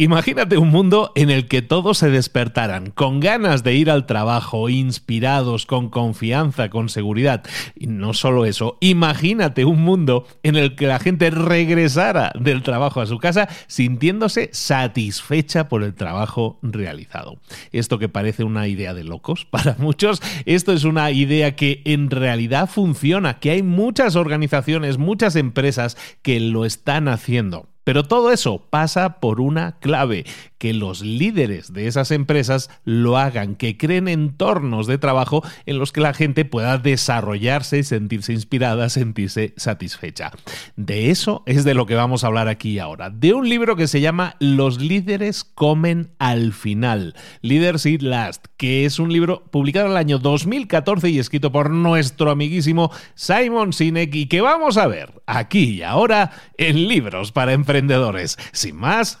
Imagínate un mundo en el que todos se despertaran con ganas de ir al trabajo, inspirados, con confianza, con seguridad. Y no solo eso, imagínate un mundo en el que la gente regresara del trabajo a su casa sintiéndose satisfecha por el trabajo realizado. Esto que parece una idea de locos para muchos, esto es una idea que en realidad funciona, que hay muchas organizaciones, muchas empresas que lo están haciendo. Pero todo eso pasa por una clave, que los líderes de esas empresas lo hagan, que creen entornos de trabajo en los que la gente pueda desarrollarse, sentirse inspirada, sentirse satisfecha. De eso es de lo que vamos a hablar aquí ahora, de un libro que se llama Los líderes comen al final, Leaders Eat Last, que es un libro publicado en el año 2014 y escrito por nuestro amiguísimo Simon Sinek y que vamos a ver aquí y ahora en Libros para Emprendedores. Sin más,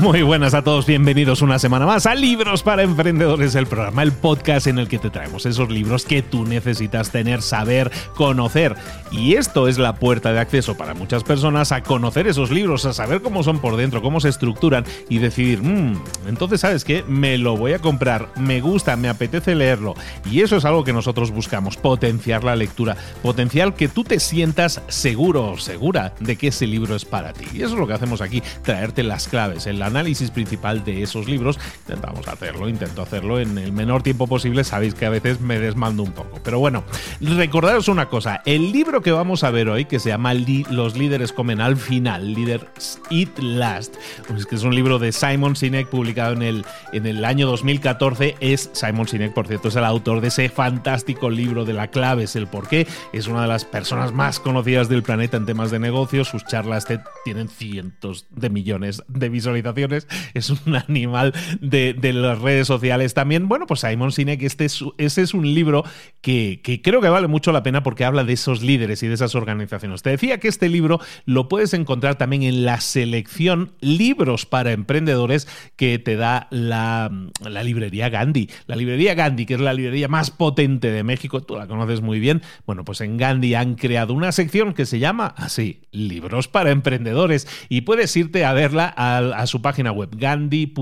Muy buenas a todos, bienvenidos una semana más a Libros para Emprendedores, el programa, el podcast en el que te traemos esos libros que tú necesitas tener, saber, conocer. Y esto es la puerta de acceso para muchas personas a conocer esos libros, a saber cómo son por dentro, cómo se estructuran y decidir, mmm, entonces sabes qué, me lo voy a comprar, me gusta, me apetece leerlo. Y eso es algo que nosotros buscamos, potenciar la lectura, potenciar que tú te sientas seguro o segura de que ese libro es para ti. Y eso es lo que hacemos aquí, traerte las claves, el análisis principal de esos libros. Intentamos hacerlo, intento hacerlo en el menor tiempo posible. Sabéis que a veces me desmando un poco. Pero bueno, recordaros una cosa, el libro que vamos a ver hoy, que se llama Los líderes comen al final, Leaders Eat Last, pues que es un libro de Simon Sinek publicado en el, en el año 2014, es Simon Sinek, por cierto, es el autor de ese fantástico libro de la clave es el porqué, es una de las personas más conocidas del planeta en temas de negocios, sus charlas tienen cientos de millones de visualizaciones, es un animal de, las redes sociales también. Bueno, pues Simon Sinek, este es, ese es un libro que, creo que vale mucho la pena porque habla de esos líderes y de esas organizaciones. Te decía que este libro lo puedes encontrar también en la selección Libros para Emprendedores que te da la, la librería Gandhi. La librería Gandhi, que es la librería más potente de México, tú la conoces muy bien. Bueno, pues en Gandhi han creado una sección que se llama así, Libros para Emprendedores, y puedes irte a verla a, su página web, gandhi.com.mx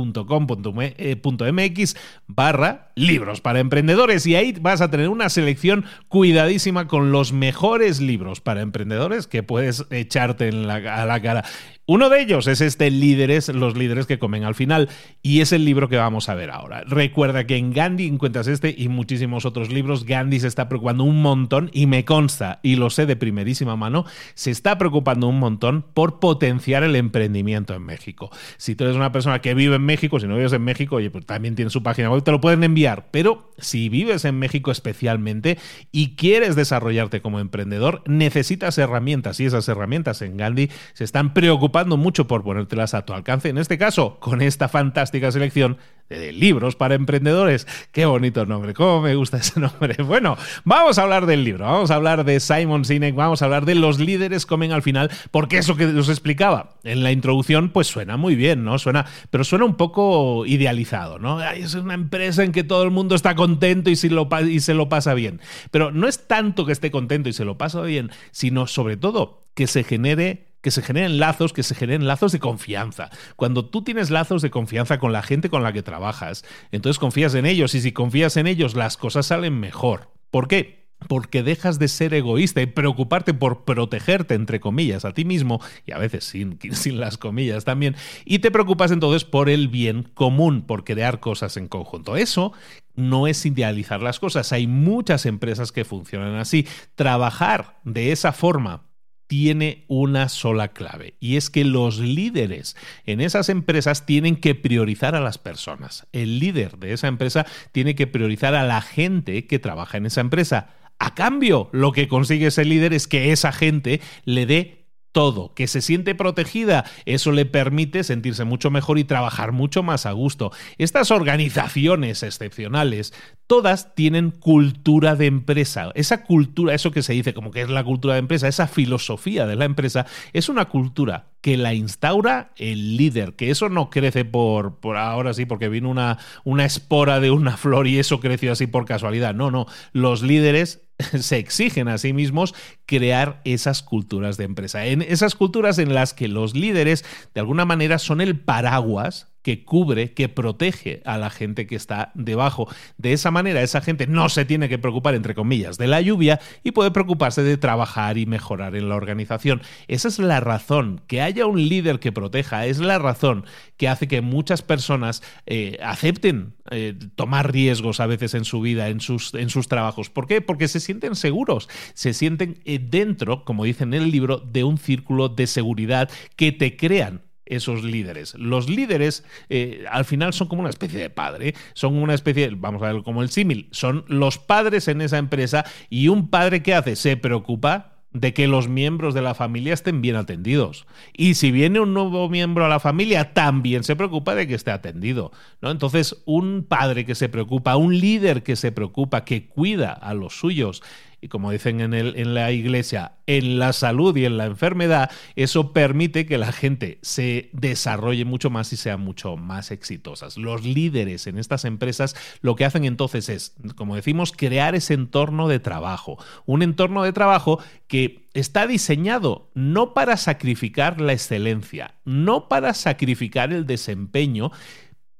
barra libros para emprendedores, y ahí vas a tener una selección cuidadísima con los mejores libros para emprendedores que puedes echarte en la, a la cara. Uno de ellos es este Líderes, los líderes que comen al final, y es el libro que vamos a ver ahora. Recuerda que en Gandhi encuentras este y muchísimos otros libros. Gandhi se está preocupando un montón, y me consta, y lo sé de primerísima mano, se está preocupando un montón por potenciar el emprendimiento en México. Si tú eres una persona que vive en México, si no vives en México, pues también tiene su página web, te lo pueden enviar. Pero si vives en México especialmente y quieres desarrollarte como emprendedor, necesitas herramientas, y esas herramientas en Gandhi se están preocupando mucho por ponértelas a tu alcance, en este caso con esta fantástica selección de libros para emprendedores. Qué bonito nombre, cómo me gusta ese nombre. Bueno, vamos a hablar del libro, vamos a hablar de Simon Sinek, vamos a hablar de los líderes comen al final, porque eso que os explicaba en la introducción, pues suena muy bien, ¿no? Suena, pero suena un poco idealizado, ¿no? es una empresa en que todo el mundo está contento y, lo, y se lo pasa bien. Pero no es tanto que esté contento y se lo pasa bien, sino sobre todo que se genere que se generen lazos, que se generen lazos de confianza. Cuando tú tienes lazos de confianza con la gente con la que trabajas, entonces confías en ellos y si confías en ellos las cosas salen mejor. ¿Por qué? Porque dejas de ser egoísta y preocuparte por protegerte, entre comillas, a ti mismo, y a veces sin, sin las comillas también, y te preocupas entonces por el bien común, por crear cosas en conjunto. Eso no es idealizar las cosas. Hay muchas empresas que funcionan así. Trabajar de esa forma tiene una sola clave y es que los líderes en esas empresas tienen que priorizar a las personas. El líder de esa empresa tiene que priorizar a la gente que trabaja en esa empresa. A cambio, lo que consigue ese líder es que esa gente le dé todo, que se siente protegida, eso le permite sentirse mucho mejor y trabajar mucho más a gusto. Estas organizaciones excepcionales, todas tienen cultura de empresa. Esa cultura, eso que se dice como que es la cultura de empresa, esa filosofía de la empresa, es una cultura que la instaura el líder, que eso no crece por, por ahora sí, porque vino una, una espora de una flor y eso creció así por casualidad. No, no, los líderes se exigen a sí mismos crear esas culturas de empresa, en esas culturas en las que los líderes de alguna manera son el paraguas que cubre, que protege a la gente que está debajo. De esa manera, esa gente no se tiene que preocupar, entre comillas, de la lluvia y puede preocuparse de trabajar y mejorar en la organización. Esa es la razón, que haya un líder que proteja, es la razón que hace que muchas personas eh, acepten eh, tomar riesgos a veces en su vida, en sus, en sus trabajos. ¿Por qué? Porque se sienten seguros, se sienten eh, dentro, como dicen en el libro, de un círculo de seguridad que te crean esos líderes. Los líderes eh, al final son como una especie de padre, son una especie, vamos a ver como el símil, son los padres en esa empresa y un padre que hace se preocupa de que los miembros de la familia estén bien atendidos. Y si viene un nuevo miembro a la familia, también se preocupa de que esté atendido. ¿no? Entonces, un padre que se preocupa, un líder que se preocupa, que cuida a los suyos, y como dicen en, el, en la iglesia, en la salud y en la enfermedad, eso permite que la gente se desarrolle mucho más y sean mucho más exitosas. Los líderes en estas empresas lo que hacen entonces es, como decimos, crear ese entorno de trabajo. Un entorno de trabajo que está diseñado no para sacrificar la excelencia, no para sacrificar el desempeño,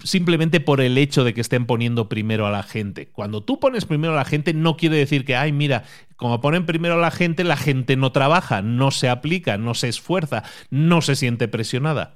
simplemente por el hecho de que estén poniendo primero a la gente. Cuando tú pones primero a la gente, no quiere decir que, ay, mira, como ponen primero a la gente, la gente no trabaja, no se aplica, no se esfuerza, no se siente presionada.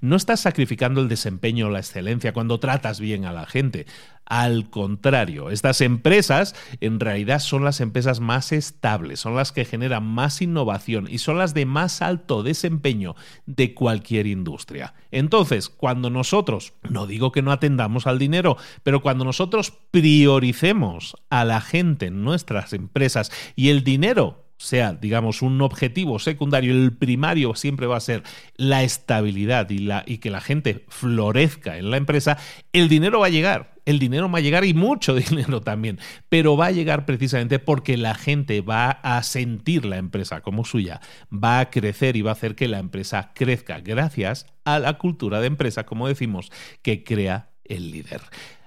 No estás sacrificando el desempeño o la excelencia cuando tratas bien a la gente. Al contrario, estas empresas en realidad son las empresas más estables, son las que generan más innovación y son las de más alto desempeño de cualquier industria. Entonces, cuando nosotros, no digo que no atendamos al dinero, pero cuando nosotros prioricemos a la gente en nuestras empresas y el dinero sea, digamos, un objetivo secundario, el primario siempre va a ser la estabilidad y, la, y que la gente florezca en la empresa, el dinero va a llegar. El dinero va a llegar y mucho dinero también, pero va a llegar precisamente porque la gente va a sentir la empresa como suya, va a crecer y va a hacer que la empresa crezca gracias a la cultura de empresa, como decimos, que crea el líder.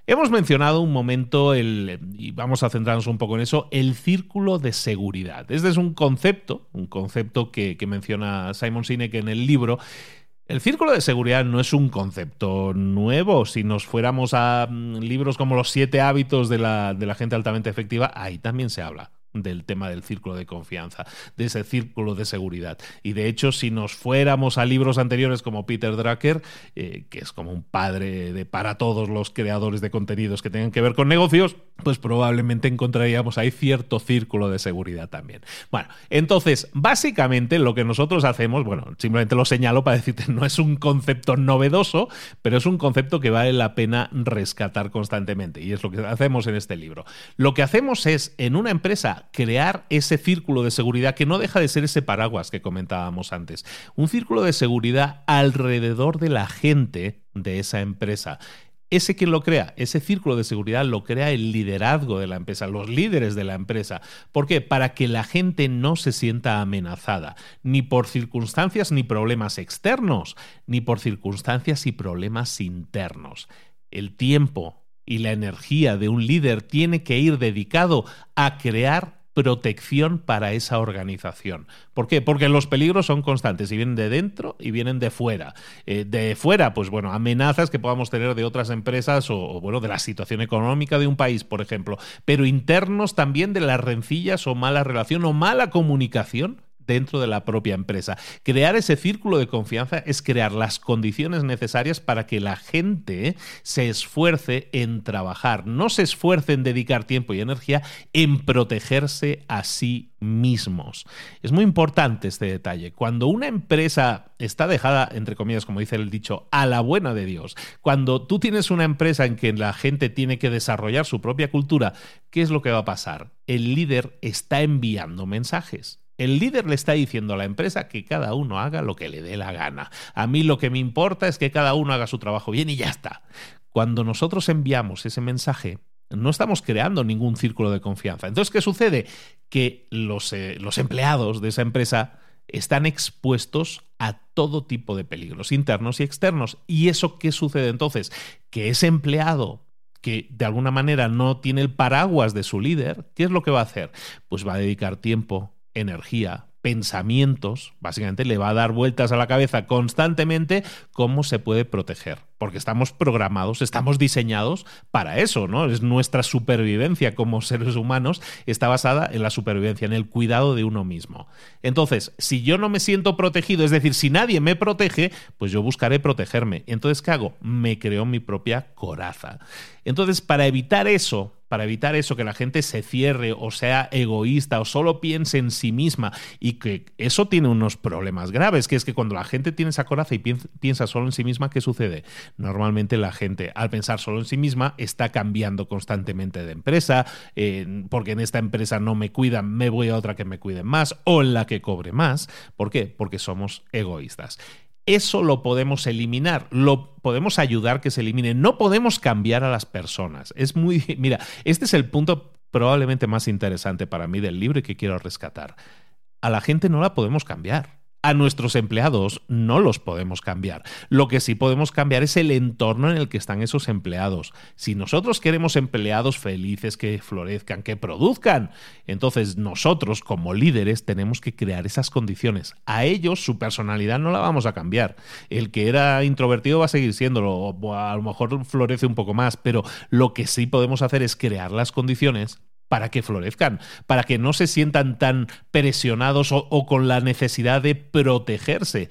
Hemos mencionado un momento, el, y vamos a centrarnos un poco en eso, el círculo de seguridad. Este es un concepto, un concepto que, menciona Simon Sinek en el libro, el círculo de seguridad no es un concepto nuevo. Si nos fuéramos a mm, libros como Los siete hábitos de la, de la, gente altamente efectiva, ahí también se habla del tema del círculo de confianza, de ese círculo de seguridad. Y de hecho, si nos fuéramos a libros anteriores como Peter Drucker, eh, que es como un padre de para todos los creadores de contenidos que tengan que ver con negocios, pues probablemente encontraríamos ahí cierto círculo de seguridad también. Bueno, entonces, básicamente lo que nosotros hacemos, bueno, simplemente lo señalo para decirte, no es un concepto novedoso, pero es un concepto que vale la pena rescatar constantemente. Y es lo que hacemos en este libro. Lo que hacemos es, en una empresa, crear ese círculo de seguridad que no deja de ser ese paraguas que comentábamos antes. Un círculo de seguridad alrededor de la gente de esa empresa. Ese quien lo crea, ese círculo de seguridad lo crea el liderazgo de la empresa, los líderes de la empresa. ¿Por qué? Para que la gente no se sienta amenazada, ni por circunstancias ni problemas externos, ni por circunstancias y problemas internos. El tiempo, y la energía de un líder tiene que ir dedicado a crear protección para esa organización. ¿Por qué? Porque los peligros son constantes y vienen de dentro y vienen de fuera. Eh, de fuera, pues bueno, amenazas que podamos tener de otras empresas o, o, bueno, de la situación económica de un país, por ejemplo, pero internos también de las rencillas o mala relación o mala comunicación dentro de la propia empresa. Crear ese círculo de confianza es crear las condiciones necesarias para que la gente se esfuerce en trabajar, no se esfuerce en dedicar tiempo y energía en protegerse a sí mismos. Es muy importante este detalle. Cuando una empresa está dejada, entre comillas, como dice el dicho, a la buena de Dios, cuando tú tienes una empresa en que la gente tiene que desarrollar su propia cultura, ¿qué es lo que va a pasar? El líder está enviando mensajes el líder le está diciendo a la empresa que cada uno haga lo que le dé la gana. A mí lo que me importa es que cada uno haga su trabajo bien y ya está. Cuando nosotros enviamos ese mensaje, no estamos creando ningún círculo de confianza. Entonces, ¿qué sucede? Que los, eh, los empleados de esa empresa están expuestos a todo tipo de peligros internos y externos. ¿Y eso qué sucede entonces? Que ese empleado que de alguna manera no tiene el paraguas de su líder, ¿qué es lo que va a hacer? Pues va a dedicar tiempo, energía, pensamientos, básicamente le va a dar vueltas a la cabeza constantemente cómo se puede proteger, porque estamos programados, estamos diseñados para eso, ¿no? Es nuestra supervivencia como seres humanos está basada en la supervivencia, en el cuidado de uno mismo. Entonces, si yo no me siento protegido, es decir, si nadie me protege, pues yo buscaré protegerme. Entonces, ¿qué hago? Me creo mi propia coraza. Entonces, para evitar eso, para evitar eso, que la gente se cierre o sea egoísta o solo piense en sí misma y que eso tiene unos problemas graves, que es que cuando la gente tiene esa coraza y piensa solo en sí misma, ¿qué sucede? Normalmente la gente al pensar solo en sí misma está cambiando constantemente de empresa, porque en esta empresa no me cuidan, me voy a otra que me cuide más o en la que cobre más. ¿Por qué? Porque somos egoístas. Eso lo podemos eliminar, lo podemos ayudar que se elimine. No podemos cambiar a las personas. Es muy. Mira, este es el punto probablemente más interesante para mí del libro y que quiero rescatar. A la gente no la podemos cambiar a nuestros empleados no los podemos cambiar. Lo que sí podemos cambiar es el entorno en el que están esos empleados. Si nosotros queremos empleados felices, que florezcan, que produzcan, entonces nosotros como líderes tenemos que crear esas condiciones. A ellos su personalidad no la vamos a cambiar. El que era introvertido va a seguir siéndolo, o a lo mejor florece un poco más, pero lo que sí podemos hacer es crear las condiciones para que florezcan, para que no se sientan tan presionados o, con la necesidad de protegerse.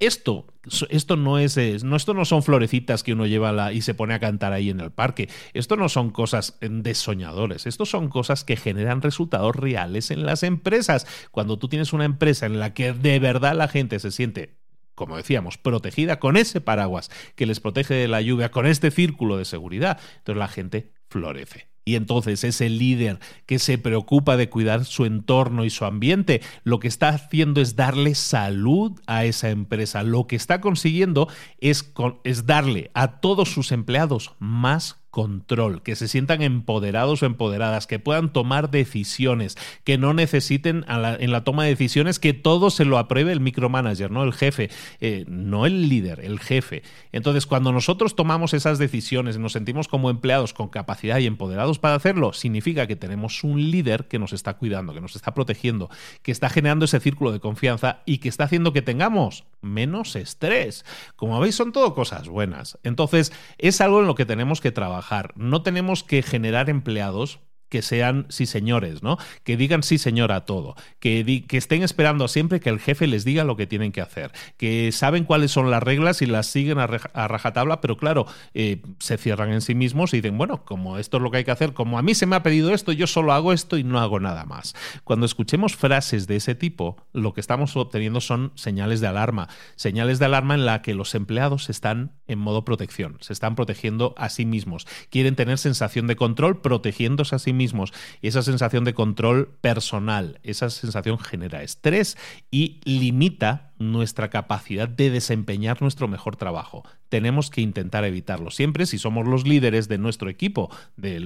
Esto esto no es, no, esto no son florecitas que uno lleva la, y se pone a cantar ahí en el parque. Esto no son cosas de soñadores. Esto son cosas que generan resultados reales en las empresas. Cuando tú tienes una empresa en la que de verdad la gente se siente como decíamos, protegida con ese paraguas que les protege de la lluvia, con este círculo de seguridad, entonces la gente florece. Y entonces ese líder que se preocupa de cuidar su entorno y su ambiente, lo que está haciendo es darle salud a esa empresa. Lo que está consiguiendo es, es darle a todos sus empleados más control, que se sientan empoderados o empoderadas, que puedan tomar decisiones, que no necesiten en la toma de decisiones que todo se lo apruebe el micromanager, ¿no? El jefe, eh, no el líder, el jefe. Entonces, cuando nosotros tomamos esas decisiones y nos sentimos como empleados con capacidad y empoderados para hacerlo, significa que tenemos un líder que nos está cuidando, que nos está protegiendo, que está generando ese círculo de confianza y que está haciendo que tengamos menos estrés. Como veis, son todo cosas buenas. Entonces, es algo en lo que tenemos que trabajar no tenemos que generar empleados que sean sí señores, ¿no? Que digan sí señor a todo, que, que, estén esperando siempre que el jefe les diga lo que tienen que hacer, que saben cuáles son las reglas y las siguen a, rajatabla, pero claro, eh, se cierran en sí mismos y dicen, bueno, como esto es lo que hay que hacer, como a mí se me ha pedido esto, yo solo hago esto y no hago nada más. Cuando escuchemos frases de ese tipo, lo que estamos obteniendo son señales de alarma, señales de alarma en la que los empleados están en modo protección, se están protegiendo a sí mismos, quieren tener sensación de control protegiéndose a sí mismos. Y esa sensación de control personal, esa sensación genera estrés y limita nuestra capacidad de desempeñar nuestro mejor trabajo. Tenemos que intentar evitarlo. Siempre si somos los líderes de nuestro equipo,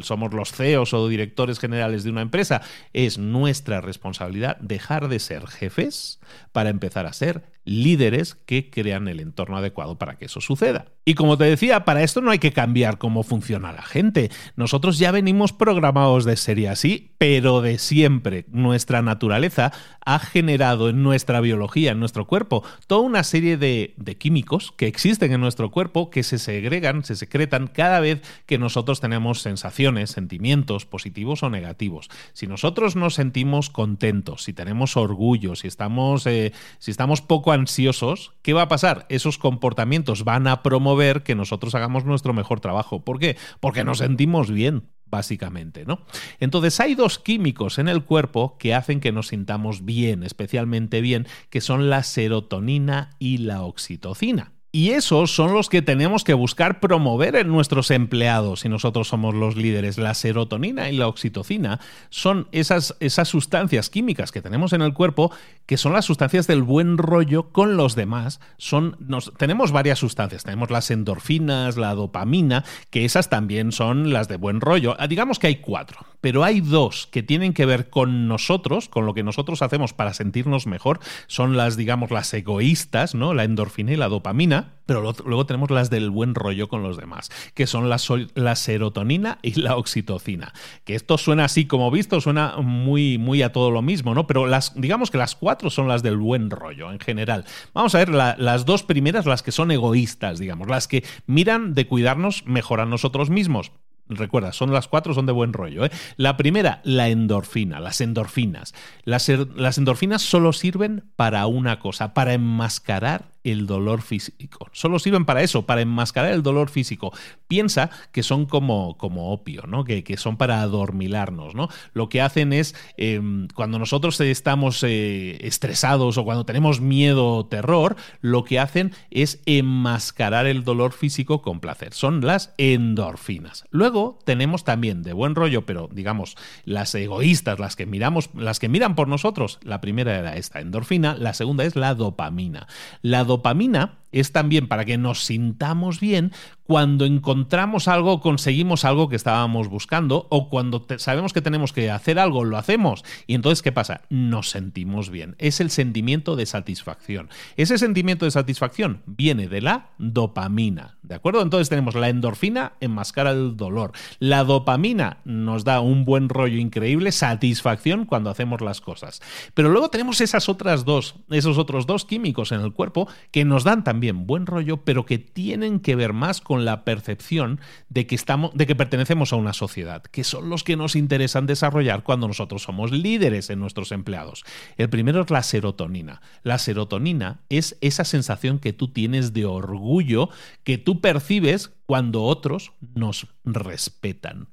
somos los CEOs o directores generales de una empresa, es nuestra responsabilidad dejar de ser jefes para empezar a ser líderes que crean el entorno adecuado para que eso suceda. Y como te decía, para esto no hay que cambiar cómo funciona la gente. Nosotros ya venimos programados de serie así, pero de siempre. Nuestra naturaleza ha generado en nuestra biología, en nuestro cuerpo, toda una serie de, químicos que existen en nuestro cuerpo que se segregan, se secretan cada vez que nosotros tenemos sensaciones, sentimientos positivos o negativos. Si nosotros nos sentimos contentos, si tenemos orgullo, si estamos, eh, si estamos poco ansiosos, ¿qué va a pasar? Esos comportamientos van a promover que nosotros hagamos nuestro mejor trabajo. ¿Por qué? Porque nos sentimos bien básicamente, ¿no? Entonces hay dos químicos en el cuerpo que hacen que nos sintamos bien, especialmente bien, que son la serotonina y la oxitocina. Y esos son los que tenemos que buscar promover en nuestros empleados si nosotros somos los líderes. La serotonina y la oxitocina son esas, esas sustancias químicas que tenemos en el cuerpo que son las sustancias del buen rollo con los demás. Son, tenemos varias sustancias. Tenemos las endorfinas, la dopamina, que esas también son las de buen rollo. Ah, digamos que hay cuatro, pero hay dos que tienen que ver con nosotros, con lo que nosotros hacemos para sentirnos mejor. Son las, digamos, las egoístas, ¿no? La endorfina y la dopamina pero luego tenemos las del buen rollo con los demás, que son la, serotonina y la oxitocina. Que esto suena así como visto, suena muy, muy a todo lo mismo, ¿no? Pero las, digamos que las cuatro son las del buen rollo en general. Vamos a ver las dos primeras, las que son egoístas, digamos, las que miran de cuidarnos mejor a nosotros mismos. Recuerda, son las cuatro, son de buen rollo. ¿eh? La primera, la endorfina, las endorfinas. Las, las endorfinas solo sirven para una cosa, para enmascarar el dolor físico. Solo sirven para eso, para enmascarar el dolor físico. Piensa que son como, como opio, ¿no? Que, son para adormilarnos. ¿no? Lo que hacen es, em, cuando nosotros estamos eh, estresados o cuando tenemos miedo o terror, lo que hacen es enmascarar el dolor físico con placer. Son las endorfinas. Luego tenemos también de buen rollo, pero digamos, las egoístas, las que miramos, las que miran por nosotros. La primera era esta endorfina, la segunda es la dopamina. La dopamina es también para que nos sintamos bien cuando encontramos algo, conseguimos algo que estábamos buscando o cuando sabemos que tenemos que hacer algo, lo hacemos. Y entonces, ¿qué pasa? Nos sentimos bien. Es el sentimiento de satisfacción. Ese sentimiento de satisfacción viene de la dopamina. ¿De acuerdo? Entonces tenemos la endorfina enmascara el dolor. La dopamina nos da un buen rollo increíble, satisfacción cuando hacemos las cosas. Pero luego tenemos esas otras dos, esos otros dos químicos en el cuerpo que nos dan también también buen rollo, pero que tienen que ver más con la percepción de que estamos, de que pertenecemos a una sociedad, que son los que nos interesan desarrollar cuando nosotros somos líderes en nuestros empleados. El primero es la serotonina. La serotonina es esa sensación que tú tienes de orgullo que tú percibes cuando otros nos respetan.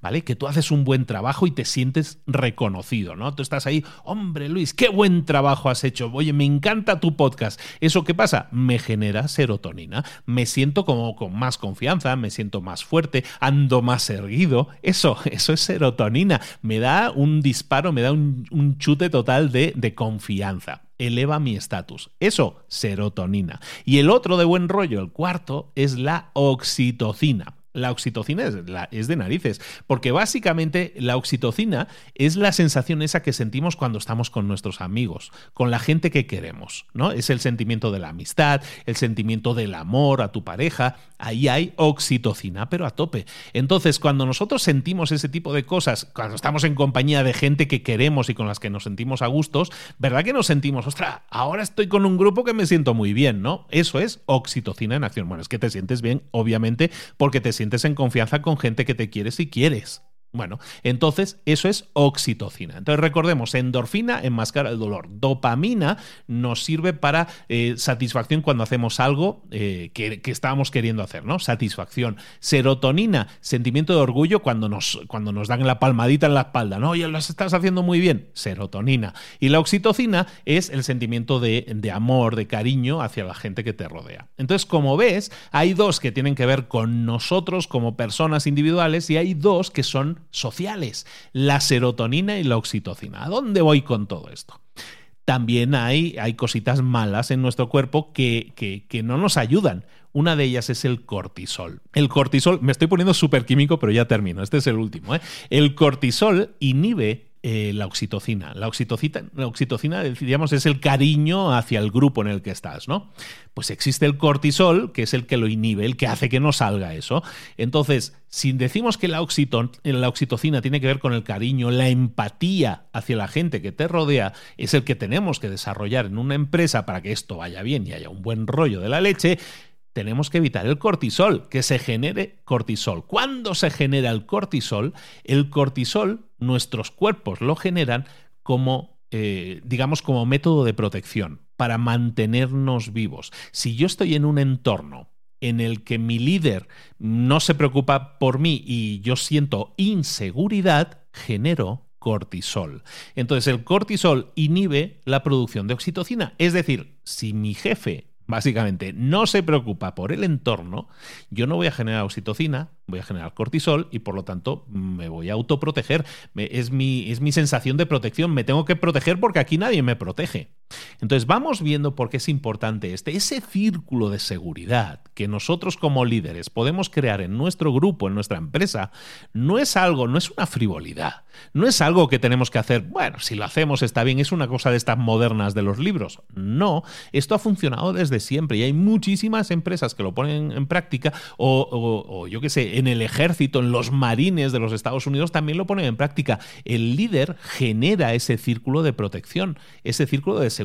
¿Vale? Que tú haces un buen trabajo y te sientes reconocido, ¿no? Tú estás ahí, hombre Luis, qué buen trabajo has hecho, oye, me encanta tu podcast. ¿Eso qué pasa? Me genera serotonina, me siento como con más confianza, me siento más fuerte, ando más erguido. Eso, eso es serotonina, me da un disparo, me da un, chute total de, de confianza eleva mi estatus. Eso, serotonina. Y el otro de buen rollo, el cuarto, es la oxitocina. La oxitocina es, de narices, porque básicamente la oxitocina es la sensación esa que sentimos cuando estamos con nuestros amigos, con la gente que queremos, ¿no? Es el sentimiento de la amistad, el sentimiento del amor a tu pareja, ahí hay oxitocina, pero a tope. Entonces, cuando nosotros sentimos ese tipo de cosas, cuando estamos en compañía de gente que queremos y con las que nos sentimos a gustos, ¿verdad que nos sentimos, ostras, ahora estoy con un grupo que me siento muy bien, ¿no? Eso es oxitocina en acción. Bueno, es que te sientes bien, obviamente, porque te sientes en confianza con gente que te quiere si quieres. Bueno, entonces eso es oxitocina. Entonces recordemos, endorfina enmascara el dolor. Dopamina nos sirve para eh, satisfacción cuando hacemos algo eh, que, estábamos queriendo hacer, ¿no? Satisfacción. Serotonina, sentimiento de orgullo cuando nos, cuando nos dan la palmadita en la espalda, ¿no? Oye, lo estás haciendo muy bien. Serotonina. Y la oxitocina es el sentimiento de, de amor, de cariño hacia la gente que te rodea. Entonces, como ves, hay dos que tienen que ver con nosotros como personas individuales y hay dos que son sociales, la serotonina y la oxitocina. ¿A dónde voy con todo esto? También hay, hay cositas malas en nuestro cuerpo que, que, no nos ayudan. Una de ellas es el cortisol. El cortisol, me estoy poniendo súper químico, pero ya termino. Este es el último. ¿eh? El cortisol inhibe eh, la oxitocina. La oxitocina, la oxitocina, digamos, es el cariño hacia el grupo en el que estás, ¿no? Pues existe el cortisol, que es el que lo inhibe, el que hace que no salga eso. Entonces, si decimos que la, la oxitocina tiene que ver con el cariño, la empatía hacia la gente que te rodea, es el que tenemos que desarrollar en una empresa para que esto vaya bien y haya un buen rollo de la leche, tenemos que evitar el cortisol, que se genere cortisol. ¿Cuándo se genera el cortisol? El cortisol, nuestros cuerpos lo generan como, eh, digamos, como método de protección, para mantenernos vivos. Si yo estoy en un entorno en el que mi líder no se preocupa por mí y yo siento inseguridad, genero cortisol. Entonces el cortisol inhibe la producción de oxitocina. Es decir, si mi jefe básicamente no se preocupa por el entorno, yo no voy a generar oxitocina, voy a generar cortisol y por lo tanto me voy a autoproteger. Es mi, es mi sensación de protección, me tengo que proteger porque aquí nadie me protege. Entonces vamos viendo por qué es importante este, ese círculo de seguridad que nosotros como líderes podemos crear en nuestro grupo, en nuestra empresa, no es algo, no es una frivolidad, no es algo que tenemos que hacer, bueno, si lo hacemos está bien, es una cosa de estas modernas de los libros. No, esto ha funcionado desde siempre y hay muchísimas empresas que lo ponen en práctica o, o yo qué sé, en el ejército, en los marines de los Estados Unidos también lo ponen en práctica. El líder genera ese círculo de protección, ese círculo de seguridad.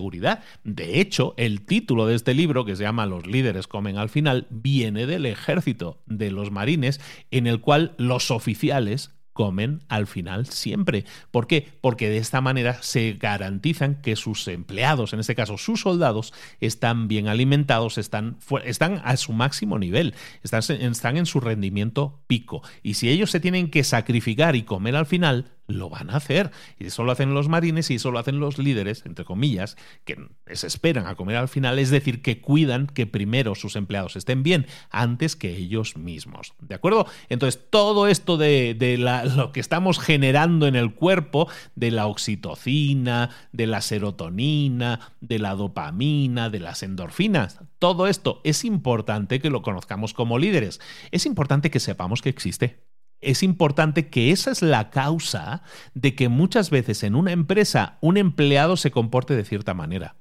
De hecho, el título de este libro, que se llama Los líderes comen al final, viene del ejército, de los marines, en el cual los oficiales comen al final siempre. ¿Por qué? Porque de esta manera se garantizan que sus empleados, en este caso sus soldados, están bien alimentados, están, están a su máximo nivel, están, están en su rendimiento pico. Y si ellos se tienen que sacrificar y comer al final, lo van a hacer. Y eso lo hacen los marines y eso lo hacen los líderes, entre comillas, que se esperan a comer al final, es decir, que cuidan que primero sus empleados estén bien antes que ellos mismos. ¿De acuerdo? Entonces, todo esto de, de lo que estamos generando en el cuerpo, de la oxitocina, de la serotonina, de la dopamina, de las endorfinas, todo esto es importante que lo conozcamos como líderes. Es importante que sepamos que existe es importante que esa es la causa de que muchas veces en una empresa un empleado se comporte de cierta manera,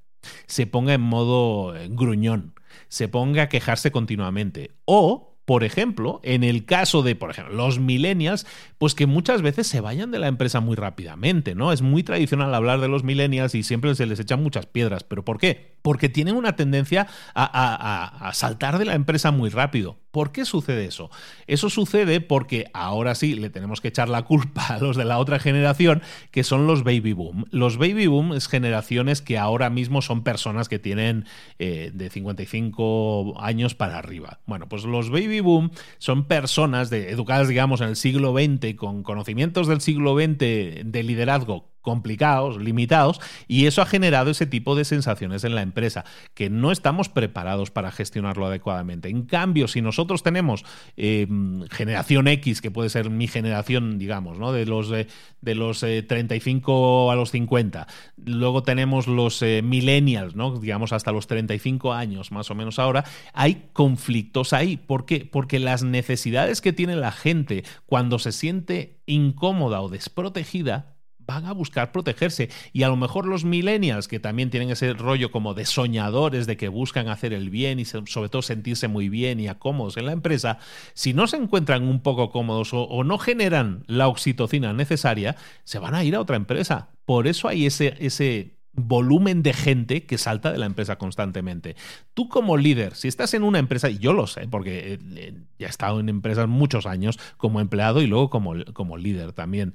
se ponga en modo eh, gruñón, se ponga a quejarse continuamente o por ejemplo, en el caso de, por ejemplo, los millennials, pues que muchas veces se vayan de la empresa muy rápidamente, ¿no? Es muy tradicional hablar de los millennials y siempre se les echan muchas piedras. ¿Pero por qué? Porque tienen una tendencia a, a saltar de la empresa muy rápido. ¿Por qué sucede eso? Eso sucede porque ahora sí le tenemos que echar la culpa a los de la otra generación, que son los baby boom. Los baby boom es generaciones que ahora mismo son personas que tienen eh, de 55 años para arriba. Bueno, pues los baby boom son personas de, educadas, digamos, en el siglo XX, con conocimientos del siglo XX de liderazgo complicados, limitados, y eso ha generado ese tipo de sensaciones en la empresa, que no estamos preparados para gestionarlo adecuadamente. En cambio, si nosotros tenemos eh, generación X, que puede ser mi generación, digamos, ¿no? de los, eh, de los 35 eh, a los 50, luego tenemos los millennials, ¿no? digamos hasta los 35 años más o menos ahora, hay conflictos ahí. ¿Por qué? Porque las necesidades que tiene la gente cuando se siente incómoda o desprotegida van a buscar protegerse. Y a lo mejor los millennials, que también tienen ese rollo como de soñadores, de que buscan hacer el bien y sobre todo sentirse muy bien y a cómodos en la empresa, si no se encuentran un poco cómodos o, no generan la oxitocina necesaria, se van a ir a otra empresa. Por eso hay ese, ese volumen de gente que salta de la empresa constantemente. Tú como líder, si estás en una empresa, y yo lo sé, porque eh, ya he estado en empresas muchos años como empleado y luego como, como líder también,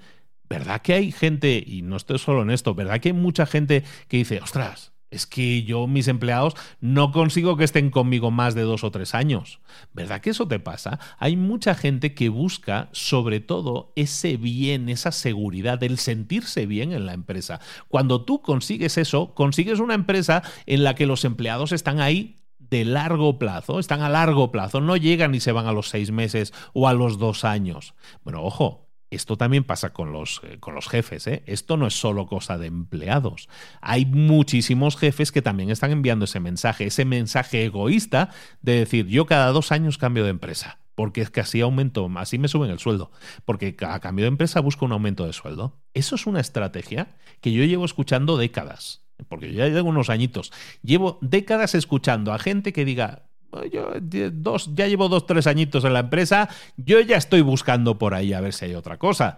¿verdad que hay gente, y no estoy solo en esto, ¿verdad que hay mucha gente que dice, ostras, es que yo, mis empleados, no consigo que estén conmigo más de dos o tres años. ¿Verdad que eso te pasa? Hay mucha gente que busca sobre todo ese bien, esa seguridad, el sentirse bien en la empresa. Cuando tú consigues eso, consigues una empresa en la que los empleados están ahí de largo plazo, están a largo plazo, no llegan y se van a los seis meses o a los dos años. Bueno, ojo, esto también pasa con los, eh, con los jefes. ¿eh? Esto no es solo cosa de empleados. Hay muchísimos jefes que también están enviando ese mensaje, ese mensaje egoísta de decir, yo cada dos años cambio de empresa, porque es que así aumento, así me suben el sueldo, porque a cambio de empresa busco un aumento de sueldo. Eso es una estrategia que yo llevo escuchando décadas, porque yo ya llevo unos añitos. Llevo décadas escuchando a gente que diga, yo dos, ya llevo dos, tres añitos en la empresa, yo ya estoy buscando por ahí a ver si hay otra cosa.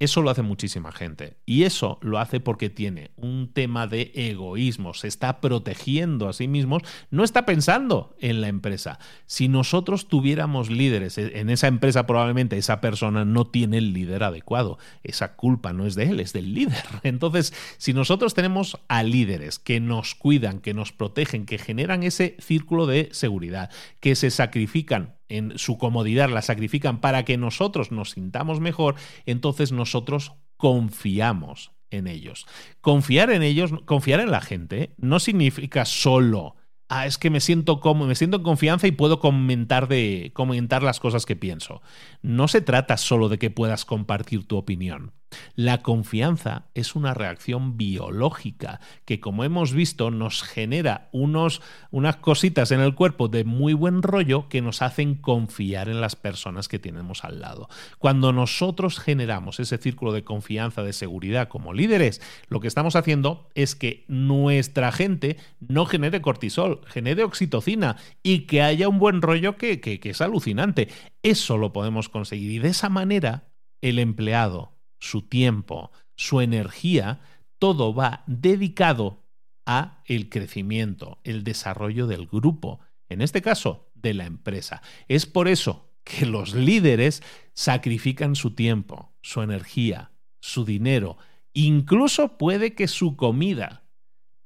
Eso lo hace muchísima gente. Y eso lo hace porque tiene un tema de egoísmo. Se está protegiendo a sí mismos. No está pensando en la empresa. Si nosotros tuviéramos líderes e, en esa empresa, probablemente esa persona no tiene el líder adecuado. Esa culpa no es de él, es del líder. Entonces, si nosotros tenemos a líderes que nos cuidan, que nos protegen, que generan ese círculo de seguridad, que se sacrifican en su comodidad, la sacrifican para que nosotros nos sintamos mejor, entonces nosotros confiamos en ellos. Confiar en ellos, confiar en la gente, no significa solo ah, es que me siento como, me siento en confianza y puedo comentar de comentar las cosas que pienso. No se trata solo de que puedas compartir tu opinión. La confianza es una reacción biológica que, como hemos visto, nos genera unos, unas cositas en el cuerpo de muy buen rollo que nos hacen confiar en las personas que tenemos al lado. Cuando nosotros generamos ese círculo de confianza, de seguridad como líderes, lo que estamos haciendo es que nuestra gente no genere cortisol, genere oxitocina y que haya un buen rollo que, que, que es alucinante. Eso lo podemos conseguir y de esa manera el empleado su tiempo, su energía, todo va dedicado a el crecimiento, el desarrollo del grupo, en este caso, de la empresa. Es por eso que los líderes sacrifican su tiempo, su energía, su dinero, incluso puede que su comida.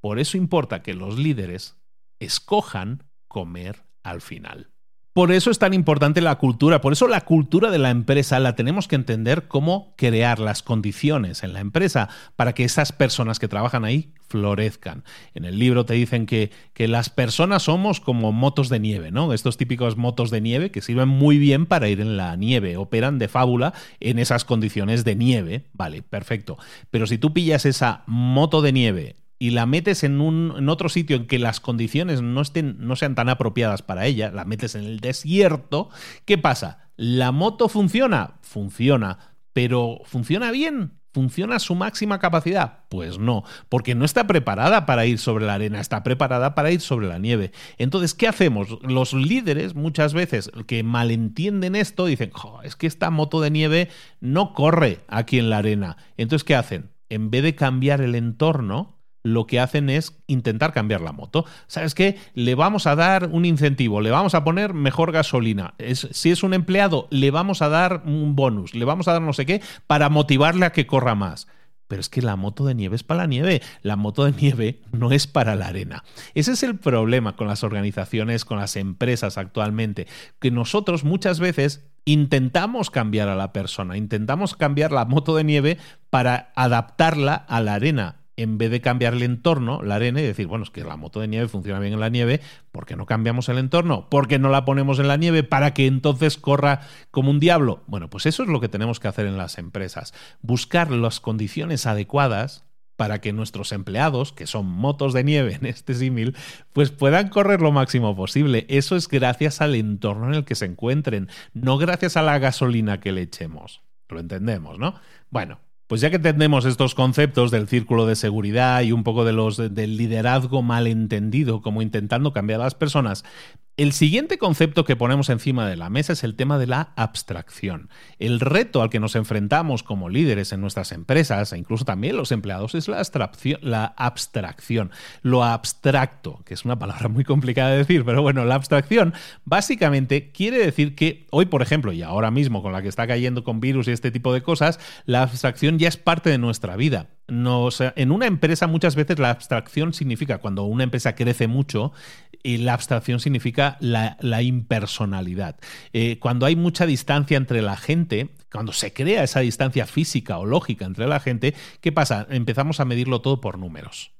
Por eso importa que los líderes escojan comer al final. Por eso es tan importante la cultura, por eso la cultura de la empresa la tenemos que entender cómo crear las condiciones en la empresa para que esas personas que trabajan ahí florezcan. En el libro te dicen que, que las personas somos como motos de nieve, ¿no? Estos típicos motos de nieve que sirven muy bien para ir en la nieve, operan de fábula en esas condiciones de nieve, vale, perfecto. Pero si tú pillas esa moto de nieve y la metes en, un, otro sitio en que las condiciones no, estén, no sean tan apropiadas para ella, la metes en el desierto, ¿qué pasa? ¿La moto funciona? Funciona. ¿Pero funciona bien? ¿Funciona a su máxima capacidad? Pues no, porque no está preparada para ir sobre la arena, está preparada para ir sobre la nieve. Entonces, ¿qué hacemos? Los líderes muchas veces que malentienden esto dicen, es que esta moto de nieve no corre aquí en la arena. Entonces, ¿qué hacen? En vez de cambiar el entorno, lo que hacen es intentar cambiar la moto. ¿Sabes qué? Le vamos a dar un incentivo, le vamos a poner mejor gasolina. si es un empleado, le vamos a dar un bonus, le vamos a dar no sé qué para motivarle a que corra más. Pero es que la moto de nieve es para la nieve, la moto de nieve no es para la arena. Ese es el problema con las organizaciones, con las empresas actualmente, que nosotros muchas veces intentamos cambiar a la persona, intentamos cambiar la moto de nieve para adaptarla a la arena en vez de cambiar el entorno, la arena, y decir, bueno, es que la moto de nieve funciona bien en la nieve, ¿por qué no cambiamos el entorno? ¿Por qué no la ponemos en la nieve para que entonces corra como un diablo? Bueno, pues eso es lo que tenemos que hacer en las empresas. Buscar las condiciones adecuadas para que nuestros empleados, que son motos de nieve en este símil, pues puedan correr lo máximo posible. Eso es gracias al entorno en el que se encuentren, no gracias a la gasolina que le echemos. Lo entendemos, ¿no? Bueno, pues ya que entendemos estos conceptos del círculo de seguridad y un poco de los del liderazgo malentendido, como intentando cambiar a las personas, el siguiente concepto que ponemos encima de la mesa es el tema de la abstracción. El reto al que nos enfrentamos como líderes en nuestras empresas e incluso también los empleados es la abstracción, lo abstracto, que es una palabra muy complicada de decir, pero bueno, la abstracción básicamente quiere decir que hoy, por ejemplo, y ahora mismo con la que está cayendo con virus y este tipo de cosas, la abstracción ya es parte de nuestra vida en una empresa muchas veces la abstracción significa, cuando una empresa crece mucho, y la abstracción significa la, impersonalidad. Eh, cuando hay mucha distancia entre la gente, cuando se crea esa distancia física o lógica entre la gente, ¿qué pasa? Empezamos a medirlo todo por números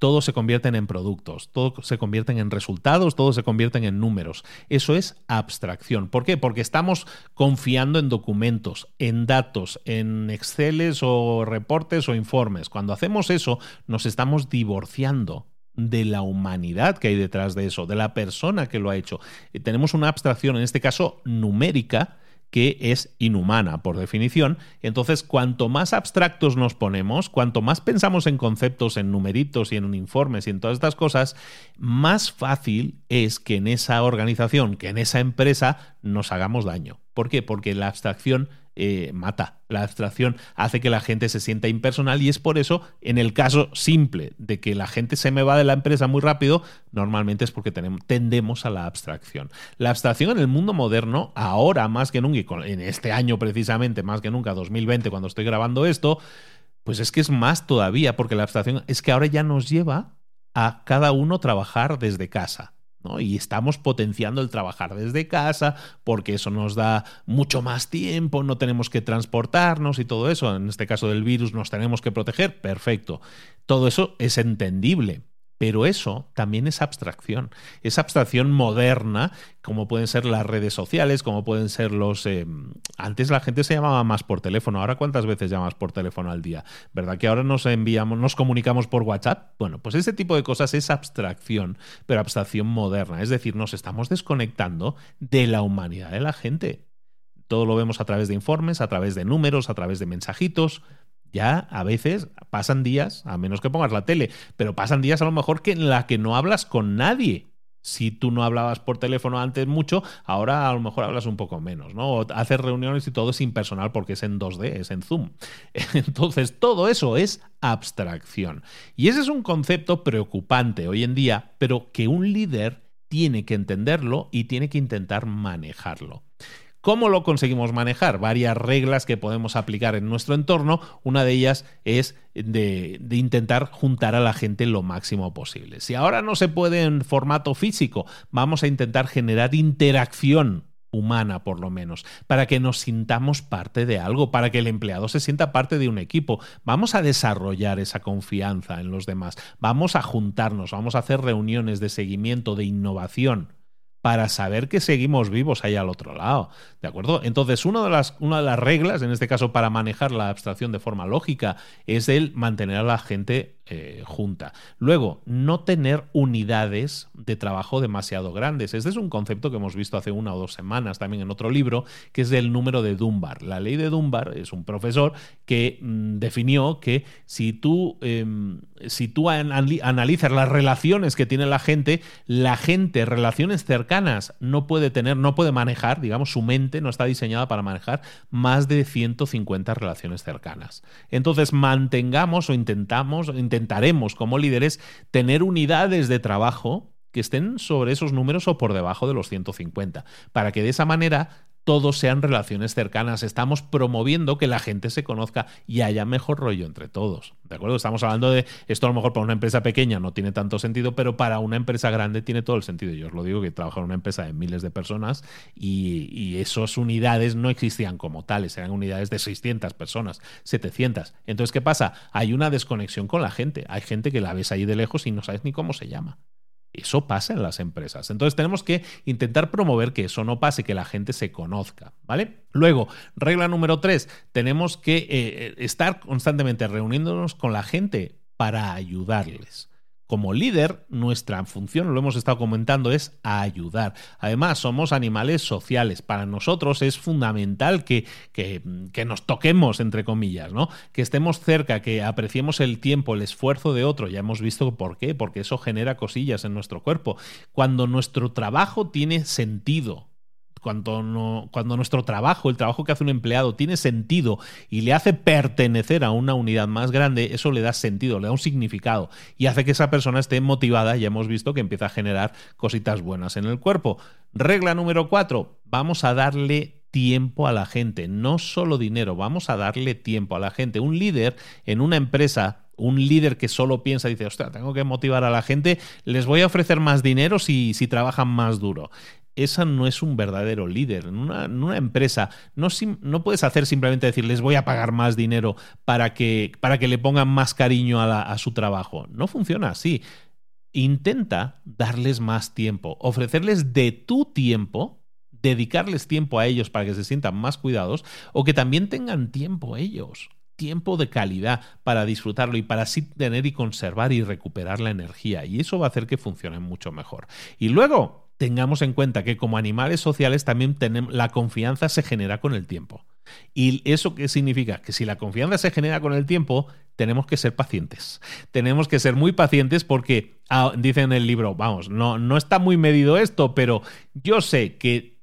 todo se convierten en productos, todo se convierten en resultados, todo se convierten en números. Eso es abstracción. ¿Por qué? Porque estamos confiando en documentos, en datos, en Exceles o reportes o informes. Cuando hacemos eso, nos estamos divorciando de la humanidad que hay detrás de eso, de la persona que lo ha hecho. tenemos una abstracción, en este caso numérica, que es inhumana por definición. Entonces, cuanto más abstractos nos ponemos, cuanto más pensamos en conceptos, en numeritos y en informes y en todas estas cosas, más fácil es que en esa organización, que en esa empresa, nos hagamos daño. ¿Por qué? Porque la abstracción eh, mata. La abstracción hace que la gente se sienta impersonal y es por eso, en el caso simple de que la gente se me va de la empresa muy rápido, normalmente es porque tendemos a la abstracción. La abstracción en el mundo moderno, ahora más que nunca, y en este año precisamente, más que nunca, 2020, cuando estoy grabando esto, pues es que es más todavía, porque la abstracción es que ahora ya nos lleva a cada uno trabajar desde casa. Y estamos potenciando el trabajar desde casa porque eso nos da mucho más tiempo, no tenemos que transportarnos y todo eso. En este caso del virus nos tenemos que proteger, perfecto. Todo eso es entendible. Pero eso también es abstracción. Es abstracción moderna, como pueden ser las redes sociales, como pueden ser los... Eh, antes la gente se llamaba más por teléfono. Ahora, ¿cuántas veces llamas por teléfono al día? ¿Verdad que ahora nos enviamos, nos comunicamos por WhatsApp? Bueno, pues ese tipo de cosas es abstracción, pero abstracción moderna. Es decir, nos estamos desconectando de la humanidad de la gente. Todo lo vemos a través de informes, a través de números, a través de mensajitos ya a veces pasan días, a menos que pongas la tele, pero pasan días a lo mejor que en la que no hablas con nadie. Si tú no hablabas por teléfono antes mucho, ahora a lo mejor hablas un poco menos, ¿no? O haces reuniones y todo es impersonal porque es en 2D, es en Zoom. Entonces, todo eso es abstracción. Y ese es un concepto preocupante hoy en día, pero que un líder tiene que entenderlo y tiene que intentar manejarlo. ¿Cómo lo conseguimos manejar? Varias reglas que podemos aplicar en nuestro entorno. Una de ellas es de, intentar juntar a la gente lo máximo posible. Si ahora no se puede en formato físico, vamos a intentar generar interacción humana por lo menos, para que nos sintamos parte de algo, para que el empleado se sienta parte de un equipo. Vamos a desarrollar esa confianza en los demás, vamos a juntarnos, vamos a hacer reuniones de seguimiento, de innovación para saber que seguimos vivos ahí al otro lado. ¿De acuerdo? Entonces, una de, las, una de las reglas, en este caso para manejar la abstracción de forma lógica, es el mantener a la gente eh, junta. Luego, no tener unidades de trabajo demasiado grandes. Este es un concepto que hemos visto hace una o dos semanas también en otro libro, que es del número de Dunbar. La ley de Dunbar es un profesor que mm, definió que si tú, em, si tú analizas las relaciones que tiene la gente, la gente, relaciones cercanas, no puede tener, no puede manejar, digamos, su mente no está diseñada para manejar más de 150 relaciones cercanas. Entonces, mantengamos o intentamos, intentamos intentaremos como líderes tener unidades de trabajo que estén sobre esos números o por debajo de los 150, para que de esa manera todos sean relaciones cercanas. Estamos promoviendo que la gente se conozca y haya mejor rollo entre todos. ¿De acuerdo? Estamos hablando de esto a lo mejor para una empresa pequeña no tiene tanto sentido, pero para una empresa grande tiene todo el sentido. Yo os lo digo que trabajo en una empresa de miles de personas y, y esas unidades no existían como tales, eran unidades de 600 personas, 700. Entonces, ¿qué pasa? Hay una desconexión con la gente. Hay gente que la ves ahí de lejos y no sabes ni cómo se llama. Eso pasa en las empresas. Entonces tenemos que intentar promover que eso no pase, que la gente se conozca, ¿vale? Luego, regla número tres, tenemos que eh, eh, estar constantemente reuniéndonos con la gente para ayudarles. Como líder, nuestra función, lo hemos estado comentando, es ayudar. Además, somos animales sociales. Para nosotros es fundamental que, que, que, nos toquemos, entre comillas, ¿no? Que estemos cerca, que apreciemos el tiempo, el esfuerzo de otro. Ya hemos visto por qué, porque eso genera cosillas en nuestro cuerpo. Cuando nuestro trabajo tiene sentido, cuando, no, cuando nuestro trabajo, el trabajo que hace un empleado, tiene sentido y le hace pertenecer a una unidad más grande, eso le da sentido, le da un significado y hace que esa persona esté motivada. Ya hemos visto que empieza a generar cositas buenas en el cuerpo. Regla número cuatro, vamos a darle tiempo a la gente, no solo dinero, vamos a darle tiempo a la gente. Un líder en una empresa un líder que solo piensa, dice, ostras, tengo que motivar a la gente, les voy a ofrecer más dinero si, si trabajan más duro esa no es un verdadero líder. En una, empresa no, no, puedes hacer simplemente decir les voy a pagar más dinero para que, para que le pongan más cariño a, a su trabajo. No funciona así. Intenta darles más tiempo, ofrecerles de tu tiempo, dedicarles tiempo a ellos para que se sientan más cuidados o que también tengan tiempo ellos tiempo de calidad para disfrutarlo y para así tener y conservar y recuperar la energía. Y eso va a hacer que funcione mucho mejor. Y luego, tengamos en cuenta que como animales sociales también tenemos, la confianza se genera con el tiempo. ¿Y eso qué significa? Que si la confianza se genera con el tiempo, tenemos que ser pacientes. Tenemos que ser muy pacientes porque, ah, dice en el libro, vamos, no, no está muy medido esto, pero yo sé que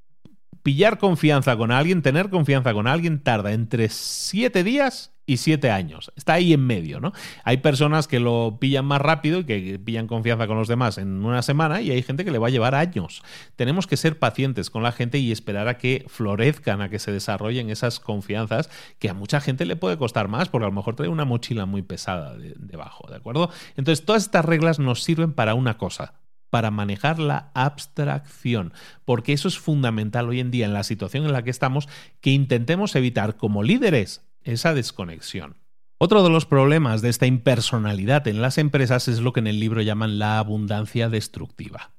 pillar confianza con alguien, tener confianza con alguien, tarda entre siete días y siete años. Está ahí en medio, ¿no? Hay personas que lo pillan más rápido y que pillan confianza con los demás en una semana y hay gente que le va a llevar años. Tenemos que ser pacientes con la gente y esperar a que florezcan, a que se desarrollen esas confianzas que a mucha gente le puede costar más porque a lo mejor trae una mochila muy pesada debajo, ¿de acuerdo? Entonces, todas estas reglas nos sirven para una cosa, para manejar la abstracción, porque eso es fundamental hoy en día en la situación en la que estamos, que intentemos evitar como líderes esa desconexión. Otro de los problemas de esta impersonalidad en las empresas es lo que en el libro llaman la abundancia destructiva.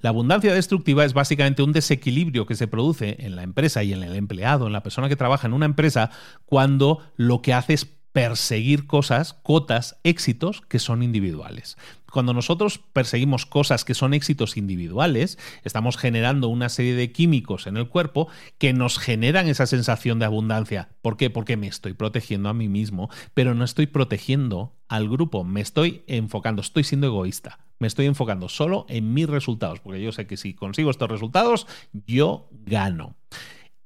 La abundancia destructiva es básicamente un desequilibrio que se produce en la empresa y en el empleado, en la persona que trabaja en una empresa, cuando lo que hace es perseguir cosas, cotas, éxitos que son individuales. Cuando nosotros perseguimos cosas que son éxitos individuales, estamos generando una serie de químicos en el cuerpo que nos generan esa sensación de abundancia. ¿Por qué? Porque me estoy protegiendo a mí mismo, pero no estoy protegiendo al grupo, me estoy enfocando, estoy siendo egoísta. Me estoy enfocando solo en mis resultados, porque yo sé que si consigo estos resultados, yo gano.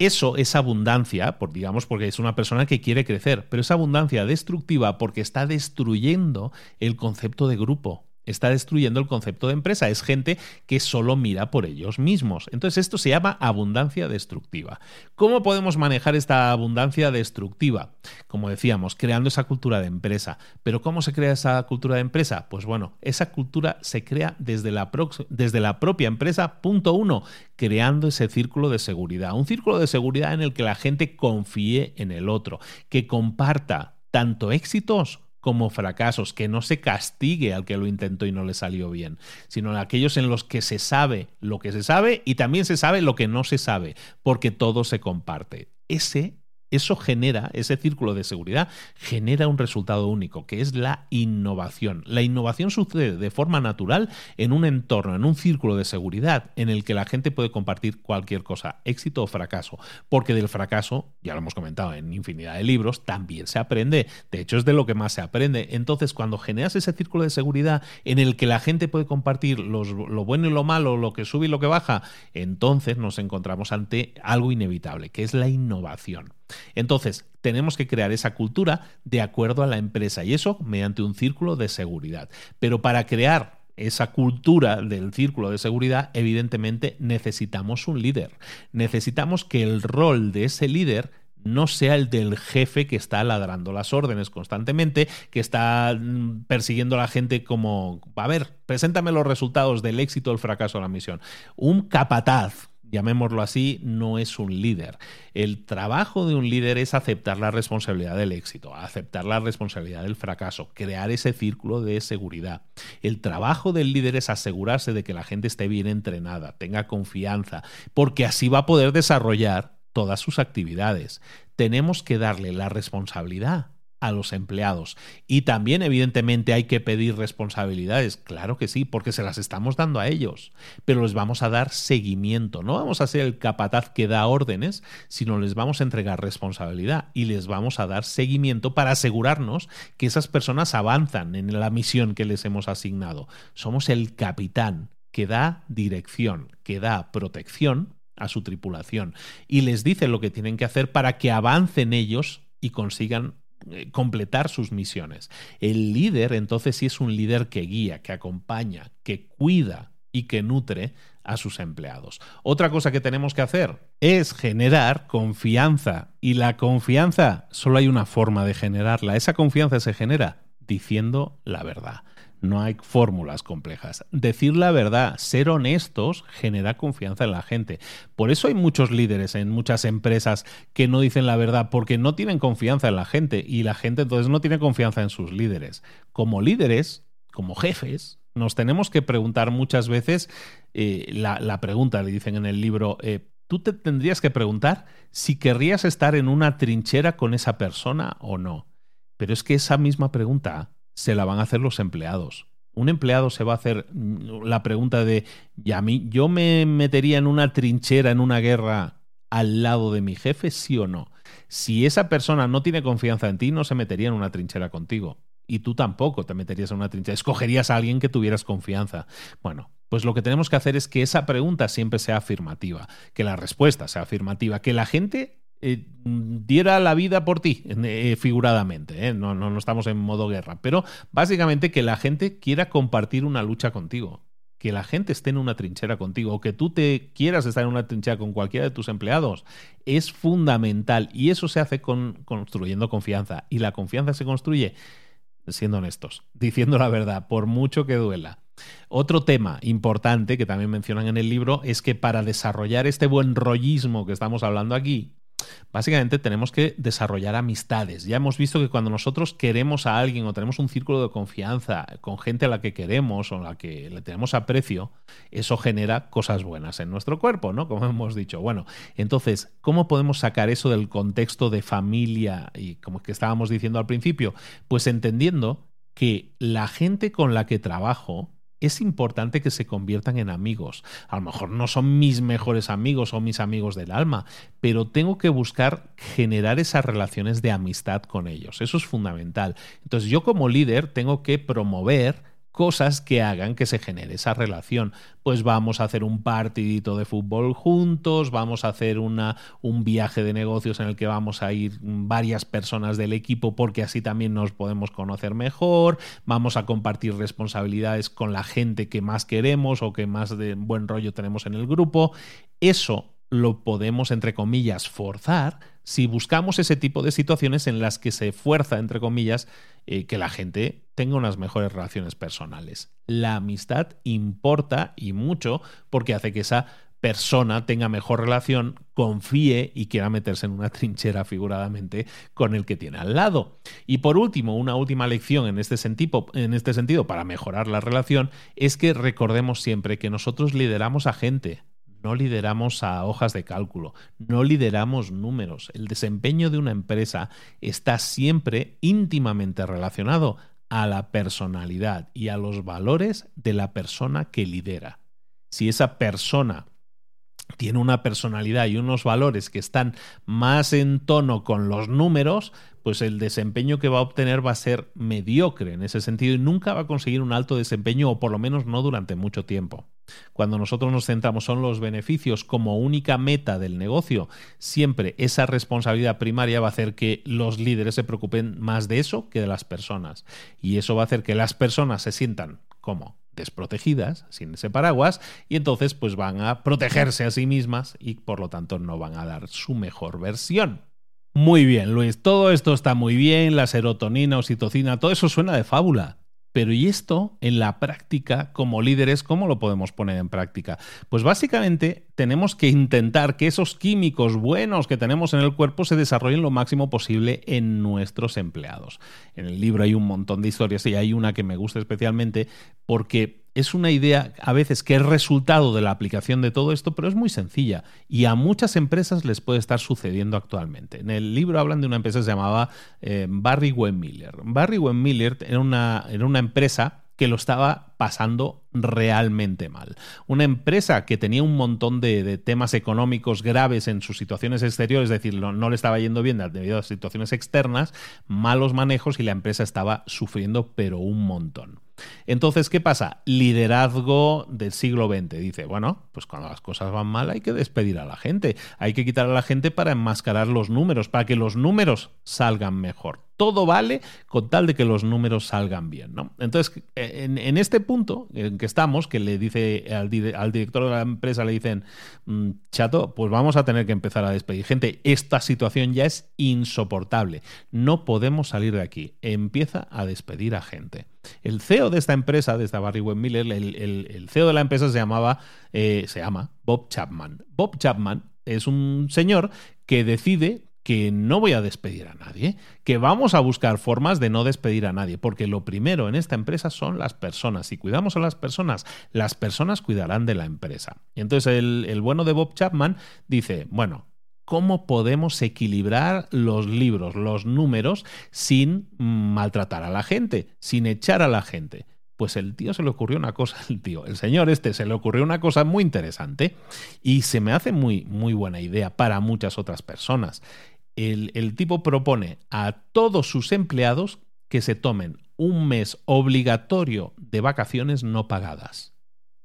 Eso es abundancia, por, digamos, porque es una persona que quiere crecer, pero es abundancia destructiva porque está destruyendo el concepto de grupo está destruyendo el concepto de empresa. Es gente que solo mira por ellos mismos. Entonces esto se llama abundancia destructiva. ¿Cómo podemos manejar esta abundancia destructiva? Como decíamos, creando esa cultura de empresa. ¿Pero cómo se crea esa cultura de empresa? Pues bueno, esa cultura se crea desde la, desde la propia empresa, punto uno, creando ese círculo de seguridad. Un círculo de seguridad en el que la gente confíe en el otro, que comparta tanto éxitos como fracasos, que no se castigue al que lo intentó y no le salió bien, sino aquellos en los que se sabe lo que se sabe y también se sabe lo que no se sabe, porque todo se comparte. Ese eso genera, ese círculo de seguridad, genera un resultado único, que es la innovación. La innovación sucede de forma natural en un entorno, en un círculo de seguridad en el que la gente puede compartir cualquier cosa, éxito o fracaso, porque del fracaso, ya lo hemos comentado en infinidad de libros, también se aprende. De hecho, es de lo que más se aprende. Entonces, cuando generas ese círculo de seguridad en el que la gente puede compartir lo bueno y lo malo, lo que sube y lo que baja, entonces nos encontramos ante algo inevitable, que es la innovación. Entonces, tenemos que crear esa cultura de acuerdo a la empresa y eso mediante un círculo de seguridad. Pero para crear esa cultura del círculo de seguridad, evidentemente necesitamos un líder. Necesitamos que el rol de ese líder no sea el del jefe que está ladrando las órdenes constantemente, que está mm, persiguiendo a la gente como, a ver, preséntame los resultados del éxito o el fracaso de la misión. Un capataz llamémoslo así, no es un líder. El trabajo de un líder es aceptar la responsabilidad del éxito, aceptar la responsabilidad del fracaso, crear ese círculo de seguridad. El trabajo del líder es asegurarse de que la gente esté bien entrenada, tenga confianza, porque así va a poder desarrollar todas sus actividades. Tenemos que darle la responsabilidad a los empleados. Y también, evidentemente, hay que pedir responsabilidades. Claro que sí, porque se las estamos dando a ellos. Pero les vamos a dar seguimiento. No vamos a ser el capataz que da órdenes, sino les vamos a entregar responsabilidad y les vamos a dar seguimiento para asegurarnos que esas personas avanzan en la misión que les hemos asignado. Somos el capitán que da dirección, que da protección a su tripulación y les dice lo que tienen que hacer para que avancen ellos y consigan completar sus misiones. El líder entonces sí es un líder que guía, que acompaña, que cuida y que nutre a sus empleados. Otra cosa que tenemos que hacer es generar confianza y la confianza solo hay una forma de generarla. Esa confianza se genera diciendo la verdad. No hay fórmulas complejas. Decir la verdad, ser honestos, genera confianza en la gente. Por eso hay muchos líderes en muchas empresas que no dicen la verdad porque no tienen confianza en la gente y la gente entonces no tiene confianza en sus líderes. Como líderes, como jefes, nos tenemos que preguntar muchas veces eh, la, pregunta, le dicen en el libro, eh, tú te tendrías que preguntar si querrías estar en una trinchera con esa persona o no. Pero es que esa misma pregunta se la van a hacer los empleados. Un empleado se va a hacer mm, la pregunta de, ¿y a mí, yo me metería en una trinchera, en una guerra al lado de mi jefe, sí o no? Si esa persona no tiene confianza en ti, no se metería en una trinchera contigo. Y tú tampoco te meterías en una trinchera. Escogerías a alguien que tuvieras confianza. Bueno, pues lo que tenemos que hacer es que esa pregunta siempre sea afirmativa, que la respuesta sea afirmativa, que la gente eh, diera la vida por ti, eh, figuradamente, ¿eh? no, no, no estamos en modo guerra, pero básicamente que la gente quiera compartir una lucha contigo, que la gente esté en una trinchera contigo o que tú te quieras estar en una trinchera con cualquiera de tus empleados es fundamental y eso se hace con, construyendo confianza y la confianza se construye siendo honestos, diciendo la verdad, por mucho que duela. Otro tema importante que también mencionan en el libro es que para desarrollar este buen rollismo que estamos hablando aquí, Básicamente tenemos que desarrollar amistades. Ya hemos visto que cuando nosotros queremos a alguien o tenemos un círculo de confianza con gente a la que queremos o a la que le tenemos aprecio, eso genera cosas buenas en nuestro cuerpo, ¿no? Como hemos dicho. Bueno, entonces, ¿cómo podemos sacar eso del contexto de familia y como que estábamos diciendo al principio? Pues entendiendo que la gente con la que trabajo es importante que se conviertan en amigos. A lo mejor no son mis mejores amigos o mis amigos del alma, pero tengo que buscar generar esas relaciones de amistad con ellos. Eso es fundamental. Entonces yo como líder tengo que promover cosas que hagan que se genere esa relación. Pues vamos a hacer un partidito de fútbol juntos, vamos a hacer una, un viaje de negocios en el que vamos a ir varias personas del equipo porque así también nos podemos conocer mejor, vamos a compartir responsabilidades con la gente que más queremos o que más de buen rollo tenemos en el grupo. Eso lo podemos, entre comillas, forzar si buscamos ese tipo de situaciones en las que se fuerza, entre comillas, eh, que la gente tenga unas mejores relaciones personales. La amistad importa y mucho porque hace que esa persona tenga mejor relación, confíe y quiera meterse en una trinchera figuradamente con el que tiene al lado. Y por último, una última lección en este, sentido, en este sentido para mejorar la relación es que recordemos siempre que nosotros lideramos a gente, no lideramos a hojas de cálculo, no lideramos números. El desempeño de una empresa está siempre íntimamente relacionado a la personalidad y a los valores de la persona que lidera. Si esa persona tiene una personalidad y unos valores que están más en tono con los números, pues el desempeño que va a obtener va a ser mediocre en ese sentido y nunca va a conseguir un alto desempeño o por lo menos no durante mucho tiempo. Cuando nosotros nos centramos en los beneficios como única meta del negocio, siempre esa responsabilidad primaria va a hacer que los líderes se preocupen más de eso que de las personas. Y eso va a hacer que las personas se sientan como desprotegidas, sin ese paraguas, y entonces pues van a protegerse a sí mismas y por lo tanto no van a dar su mejor versión. Muy bien, Luis, todo esto está muy bien, la serotonina, oxitocina, todo eso suena de fábula. Pero ¿y esto en la práctica como líderes cómo lo podemos poner en práctica? Pues básicamente tenemos que intentar que esos químicos buenos que tenemos en el cuerpo se desarrollen lo máximo posible en nuestros empleados. En el libro hay un montón de historias y hay una que me gusta especialmente porque es una idea a veces que es resultado de la aplicación de todo esto, pero es muy sencilla y a muchas empresas les puede estar sucediendo actualmente. En el libro hablan de una empresa que se llamaba eh, Barry Miller. Barry Miller era una, era una empresa que lo estaba pasando realmente mal. Una empresa que tenía un montón de, temas económicos graves en sus situaciones exteriores, es decir, no, le estaba yendo bien debido a situaciones externas, malos manejos y la empresa estaba sufriendo pero un montón. Entonces, ¿qué pasa? Liderazgo del siglo XX. Dice, bueno, pues cuando las cosas van mal hay que despedir a la gente, hay que quitar a la gente para enmascarar los números, para que los números salgan mejor todo vale con tal de que los números salgan bien. ¿no? Entonces, en, este punto en que estamos, que le dice al, director de la empresa, le dicen, mm, chato, pues vamos a tener que empezar a despedir gente. Esta situación ya es insoportable. No podemos salir de aquí. Empieza a despedir a gente. El CEO de esta empresa, de esta Barry Webb Miller, el, CEO de la empresa se llamaba, eh, se llama Bob Chapman. Bob Chapman es un señor que decide que no voy a despedir a nadie, que vamos a buscar formas de no despedir a nadie, porque lo primero en esta empresa son las personas. Si cuidamos a las personas, las personas cuidarán de la empresa. Y entonces el, el bueno de Bob Chapman dice, bueno, ¿cómo podemos equilibrar los libros, los números, sin maltratar a la gente, sin echar a la gente? Pues el tío se le ocurrió una cosa, el tío, el señor este se le ocurrió una cosa muy interesante y se me hace muy, muy buena idea para muchas otras personas el, tipo propone a todos sus empleados que se tomen un mes obligatorio de vacaciones no pagadas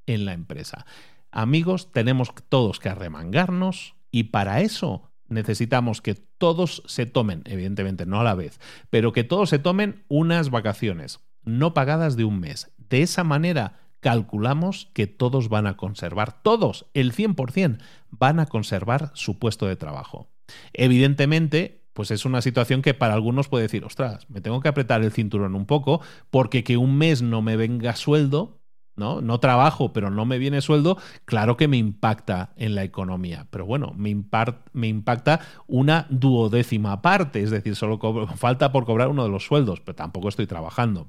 en la empresa. Amigos, tenemos todos que arremangarnos y para eso necesitamos que todos se tomen, evidentemente no a la vez, pero que todos se tomen unas vacaciones no pagadas de un mes. De esa manera calculamos que todos van a conservar, todos, el 100%, van a conservar su puesto de trabajo. Evidentemente, pues es una situación que para algunos puede decir, ostras, me tengo que apretar el cinturón un poco porque que un mes no me venga sueldo, ¿no? No trabajo, pero no me viene sueldo, claro que me impacta en la economía. Pero bueno, me, me impacta una duodécima parte, es decir, solo falta por cobrar uno de los sueldos, pero tampoco estoy trabajando.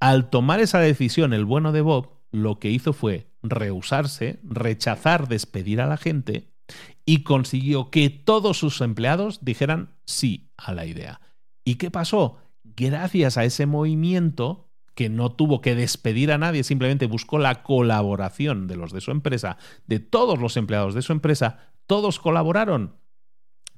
Al tomar esa decisión, el bueno de Bob lo que hizo fue rehusarse, rechazar despedir a la gente y consiguió que todos sus empleados dijeran sí a la idea. ¿Y qué pasó? Gracias a ese movimiento que no tuvo que despedir a nadie, simplemente buscó la colaboración de los de su empresa, de todos los empleados de su empresa, todos colaboraron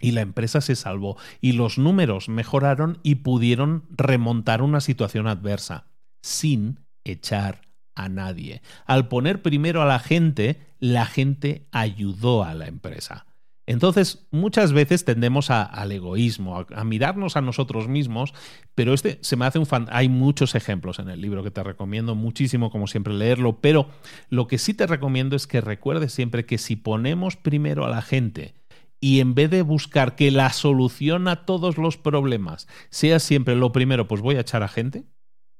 y la empresa se salvó y los números mejoraron y pudieron remontar una situación adversa sin echar a nadie. Al poner primero a la gente, la gente ayudó a la empresa. Entonces, muchas veces tendemos al egoísmo, a, mirarnos a nosotros mismos, pero este se me hace un fan. Hay muchos ejemplos en el libro que te recomiendo muchísimo, como siempre, leerlo, pero lo que sí te recomiendo es que recuerdes siempre que si ponemos primero a la gente y en vez de buscar que la solución a todos los problemas sea siempre lo primero, pues voy a echar a gente,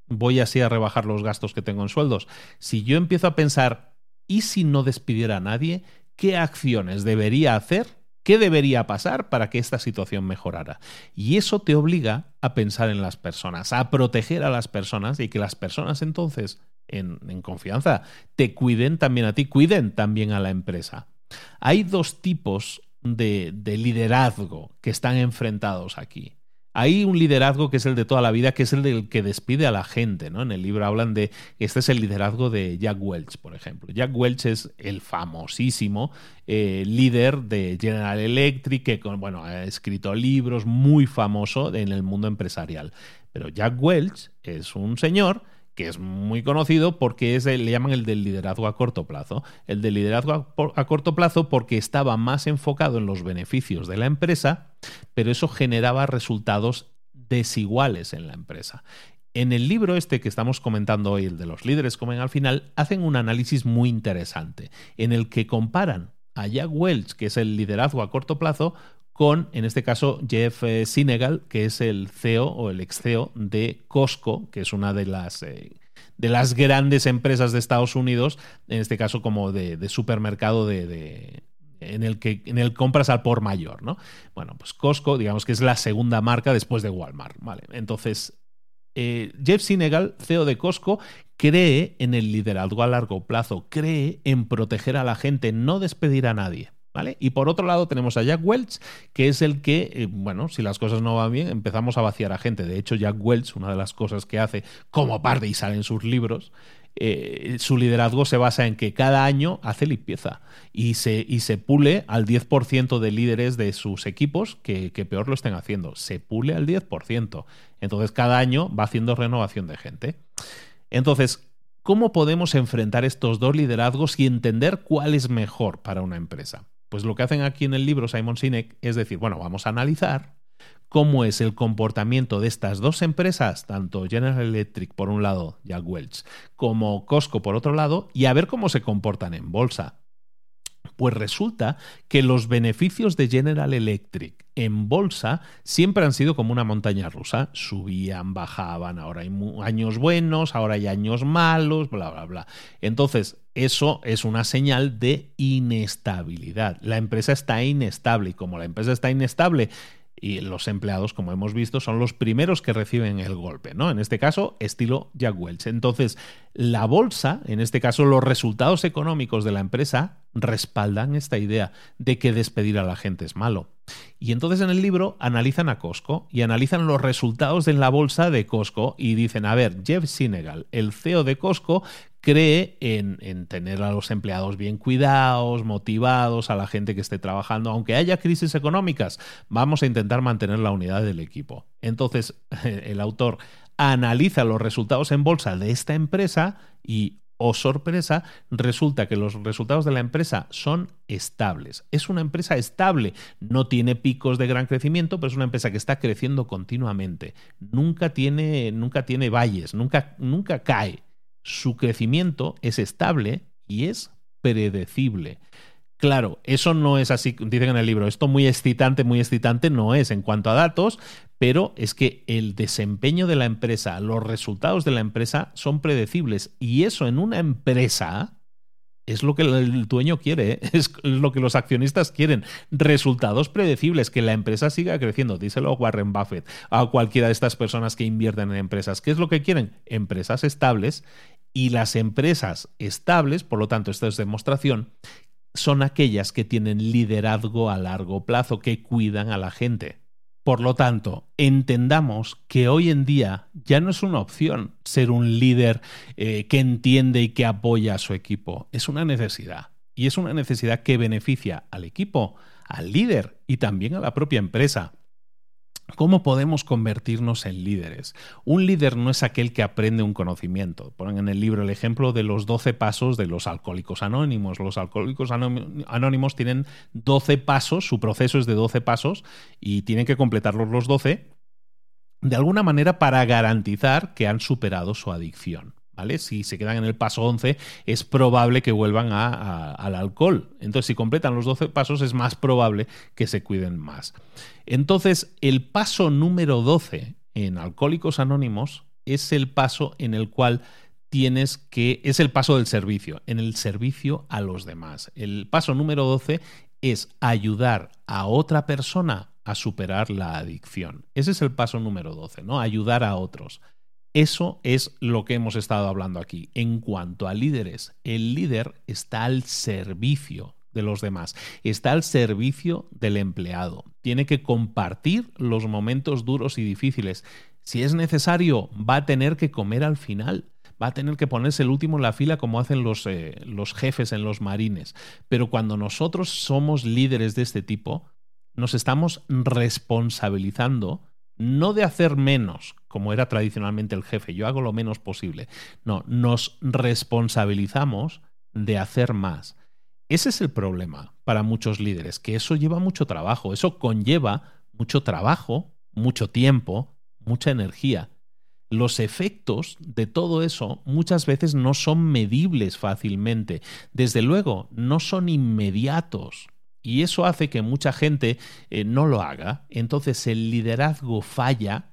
voy así a rebajar los gastos que tengo en sueldos. Si yo empiezo a pensar, ¿y si no despidiera a nadie? ¿Qué acciones debería hacer? ¿Qué debería pasar para que esta situación mejorara? Y eso te obliga a pensar en las personas, a proteger a las personas y que las personas entonces, en, confianza, te cuiden también a ti, cuiden también a la empresa. Hay dos tipos de, de liderazgo que están enfrentados aquí. Hay un liderazgo que es el de toda la vida, que es el del que despide a la gente, ¿no? En el libro hablan de, este es el liderazgo de Jack Welch, por ejemplo. Jack Welch es el famosísimo eh, líder de General Electric, que bueno, ha escrito libros muy famoso en el mundo empresarial. Pero Jack Welch es un señor que es muy conocido porque es le llaman el del liderazgo a corto plazo. El del liderazgo a, a, corto plazo porque estaba más enfocado en los beneficios de la empresa, pero eso generaba resultados desiguales en la empresa. En el libro este que estamos comentando hoy, el de los líderes comen al final, hacen un análisis muy interesante en el que comparan a Jack Welch, que es el liderazgo a corto plazo, con, en este caso, Jeff eh, Sinegal, que es el CEO o el ex CEO de Costco, que es una de las, eh, de las grandes empresas de Estados Unidos, en este caso como de, supermercado de, en el que en el compras al por mayor, ¿no? Bueno, pues Costco, digamos que es la segunda marca después de Walmart, ¿vale? Entonces, eh, Jeff Sinegal, CEO de Costco, cree en el liderazgo a largo plazo, cree en proteger a la gente, no despedir a nadie. Y por otro lado tenemos a Jack Welch, que es el que, eh, bueno, si las cosas no van bien, empezamos a vaciar a gente. De hecho, Jack Welch, una de las cosas que hace como parte y sale en sus libros, eh, su liderazgo se basa en que cada año hace limpieza y se, y se pule al 10% de líderes de sus equipos que, que, peor lo estén haciendo. Se pule al 10%. Entonces cada año va haciendo renovación de gente. Entonces, ¿cómo podemos enfrentar estos dos liderazgos y entender cuál es mejor para una empresa? Pues lo que hacen aquí en el libro Simon Sinek es decir, bueno, vamos a analizar cómo es el comportamiento de estas dos empresas, tanto General Electric por un lado, Jack Welch, como Costco por otro lado, y a ver cómo se comportan en bolsa. Pues resulta que los beneficios de General Electric en bolsa siempre han sido como una montaña rusa. Subían, bajaban, ahora hay años buenos, ahora hay años malos, bla, bla, bla. Entonces, eso es una señal de inestabilidad. La empresa está inestable y como la empresa está inestable y los empleados, como hemos visto, son los primeros que reciben el golpe, ¿no? En este caso, estilo Jack Welch. Entonces, la bolsa, en este caso, los resultados económicos de la empresa respaldan esta idea de que despedir a la gente es malo. Y entonces en el libro analizan a Costco y analizan los resultados en la bolsa de Costco y dicen, a ver, Jeff Sinegal, el CEO de Costco, cree en, tener a los empleados bien cuidados, motivados, a la gente que esté trabajando, aunque haya crisis económicas, vamos a intentar mantener la unidad del equipo. Entonces, el autor analiza los resultados en bolsa de esta empresa y, oh sorpresa, resulta que los resultados de la empresa son estables. Es una empresa estable, no tiene picos de gran crecimiento, pero es una empresa que está creciendo continuamente. Nunca tiene, nunca tiene valles, nunca, nunca cae su crecimiento es estable y es predecible. Claro, eso no es así, dicen en el libro, esto muy excitante, muy excitante no es en cuanto a datos, pero es que el desempeño de la empresa, los resultados de la empresa son predecibles y eso en una empresa es lo que el dueño quiere, ¿eh? es lo que los accionistas quieren. Resultados predecibles, que la empresa siga creciendo. Díselo a Warren Buffett, a cualquiera de estas personas que invierten en empresas. ¿Qué es lo que quieren? Empresas estables y las empresas estables, por lo tanto, esto es demostración, son aquellas que tienen liderazgo a largo plazo, que cuidan a la gente. Por lo tanto, entendamos que hoy en día ya no es una opción ser un líder eh, que entiende y que apoya a su equipo, es una necesidad. Y es una necesidad que beneficia al equipo, al líder y también a la propia empresa. ¿Cómo podemos convertirnos en líderes? Un líder no es aquel que aprende un conocimiento. Ponen en el libro el ejemplo de los 12 pasos de los alcohólicos anónimos. Los alcohólicos anónimos tienen 12 pasos, su proceso es de 12 pasos y tienen que completarlos los 12 de alguna manera para garantizar que han superado su adicción. Si se quedan en el paso 11, es probable que vuelvan al alcohol. Entonces, si completan los 12 pasos, es más probable que se cuiden más. Entonces, el paso número 12 en Alcohólicos Anónimos es el paso en el cual tienes que, es el paso del servicio, en el servicio a los demás. El paso número 12 es ayudar a otra persona a superar la adicción. Ese es el paso número 12, ¿no? Ayudar a otros. Eso es lo que hemos estado hablando aquí. En cuanto a líderes, el líder está al servicio de los demás, está al servicio del empleado, tiene que compartir los momentos duros y difíciles. Si es necesario, va a tener que comer al final va a tener que ponerse el último en la fila como hacen los, eh, los jefes en los marines. Pero cuando nosotros somos líderes de este tipo, nos estamos responsabilizando no de hacer menos, como era tradicionalmente el jefe, yo hago lo menos posible. No, nos responsabilizamos de hacer más. Ese es el problema para muchos líderes, que eso lleva mucho trabajo, eso conlleva mucho trabajo, mucho tiempo, mucha energía. Los efectos de todo eso muchas veces no son medibles fácilmente, desde luego no son inmediatos. Y eso hace que mucha gente eh, no lo haga. Entonces el liderazgo falla.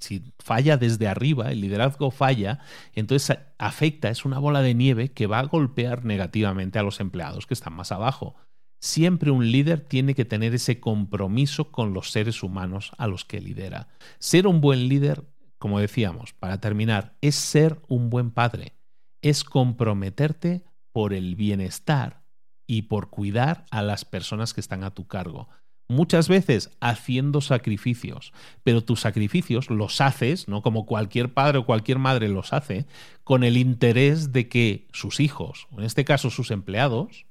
Si falla desde arriba, el liderazgo falla, entonces afecta, es una bola de nieve que va a golpear negativamente a los empleados que están más abajo. Siempre un líder tiene que tener ese compromiso con los seres humanos a los que lidera. Ser un buen líder, como decíamos, para terminar, es ser un buen padre, es comprometerte por el bienestar y por cuidar a las personas que están a tu cargo. Muchas veces haciendo sacrificios, pero tus sacrificios los haces, ¿no? Como cualquier padre o cualquier madre los hace, con el interés de que sus hijos, en este caso sus empleados,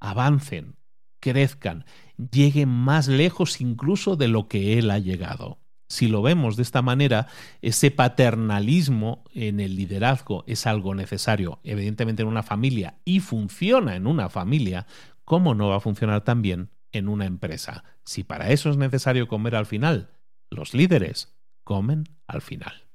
avancen, crezcan, lleguen más lejos incluso de lo que él ha llegado. Si lo vemos de esta manera, ese paternalismo en el liderazgo es algo necesario, evidentemente en una familia, y funciona en una familia, ¿cómo no va a funcionar también en una empresa? Si para eso es necesario comer al final, los líderes comen al final.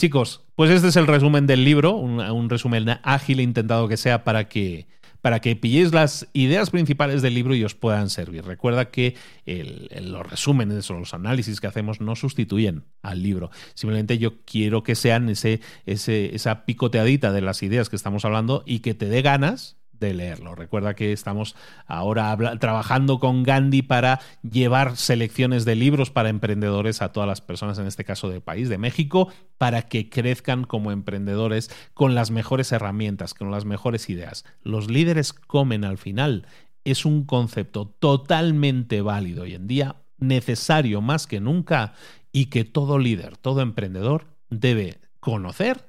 Chicos, pues este es el resumen del libro, un, resumen ágil intentado que sea para que para que pilléis las ideas principales del libro y os puedan servir. Recuerda que los resúmenes o los análisis que hacemos no sustituyen al libro. Simplemente yo quiero que sean ese, esa picoteadita de las ideas que estamos hablando y que te dé ganas de leerlo. Recuerda que estamos ahora trabajando con Gandhi para llevar selecciones de libros para emprendedores a todas las personas, en este caso del país de México, para que crezcan como emprendedores con las mejores herramientas, con las mejores ideas. Los líderes comen al final. Es un concepto totalmente válido hoy en día, necesario más que nunca y que todo líder, todo emprendedor debe conocer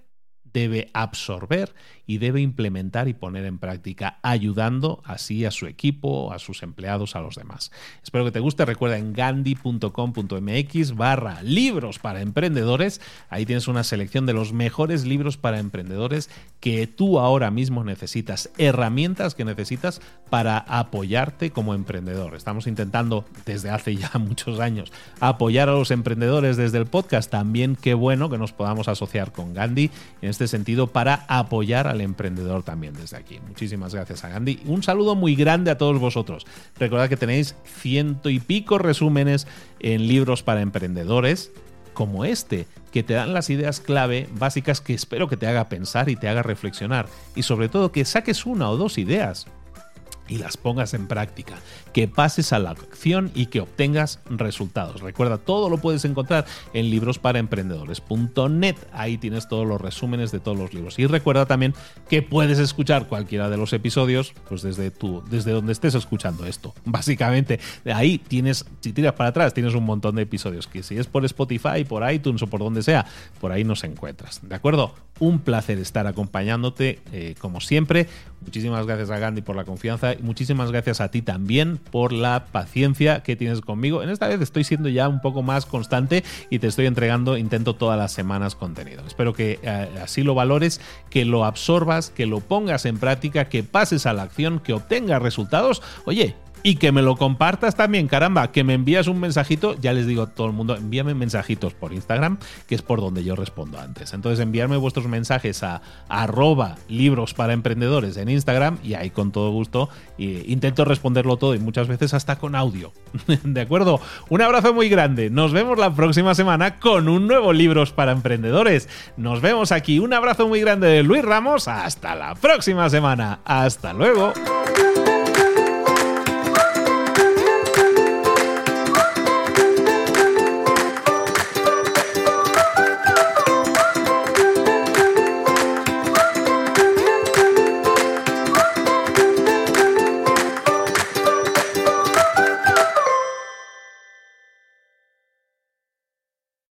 debe absorber y debe implementar y poner en práctica, ayudando así a su equipo, a sus empleados, a los demás. Espero que te guste. Recuerda en gandhi.com.mx barra libros para emprendedores. Ahí tienes una selección de los mejores libros para emprendedores que tú ahora mismo necesitas, herramientas que necesitas para apoyarte como emprendedor. Estamos intentando desde hace ya muchos años apoyar a los emprendedores desde el podcast. También qué bueno que nos podamos asociar con Gandhi en este sentido para apoyar al emprendedor también desde aquí. Muchísimas gracias a Gandhi. Un saludo muy grande a todos vosotros. Recordad que tenéis ciento y pico resúmenes en libros para emprendedores como este, que te dan las ideas clave básicas que espero que te haga pensar y te haga reflexionar. Y sobre todo que saques una o dos ideas y las pongas en práctica, que pases a la acción y que obtengas resultados. Recuerda, todo lo puedes encontrar en librosparaemprendedores.net. Ahí tienes todos los resúmenes de todos los libros. Y recuerda también que puedes escuchar cualquiera de los episodios pues desde tu desde donde estés escuchando esto. Básicamente, ahí tienes si tiras para atrás tienes un montón de episodios que si es por Spotify, por iTunes o por donde sea, por ahí nos encuentras. ¿De acuerdo? Un placer estar acompañándote eh, como siempre. Muchísimas gracias a Gandhi por la confianza y muchísimas gracias a ti también por la paciencia que tienes conmigo. En esta vez estoy siendo ya un poco más constante y te estoy entregando, intento todas las semanas contenido. Espero que eh, así lo valores, que lo absorbas, que lo pongas en práctica, que pases a la acción, que obtengas resultados. Oye, y que me lo compartas también, caramba, que me envías un mensajito, ya les digo a todo el mundo, envíame mensajitos por Instagram, que es por donde yo respondo antes. Entonces enviarme vuestros mensajes a arroba libros para emprendedores en Instagram y ahí con todo gusto intento responderlo todo y muchas veces hasta con audio. ¿De acuerdo? Un abrazo muy grande. Nos vemos la próxima semana con un nuevo Libros para Emprendedores. Nos vemos aquí. Un abrazo muy grande de Luis Ramos. Hasta la próxima semana. Hasta luego.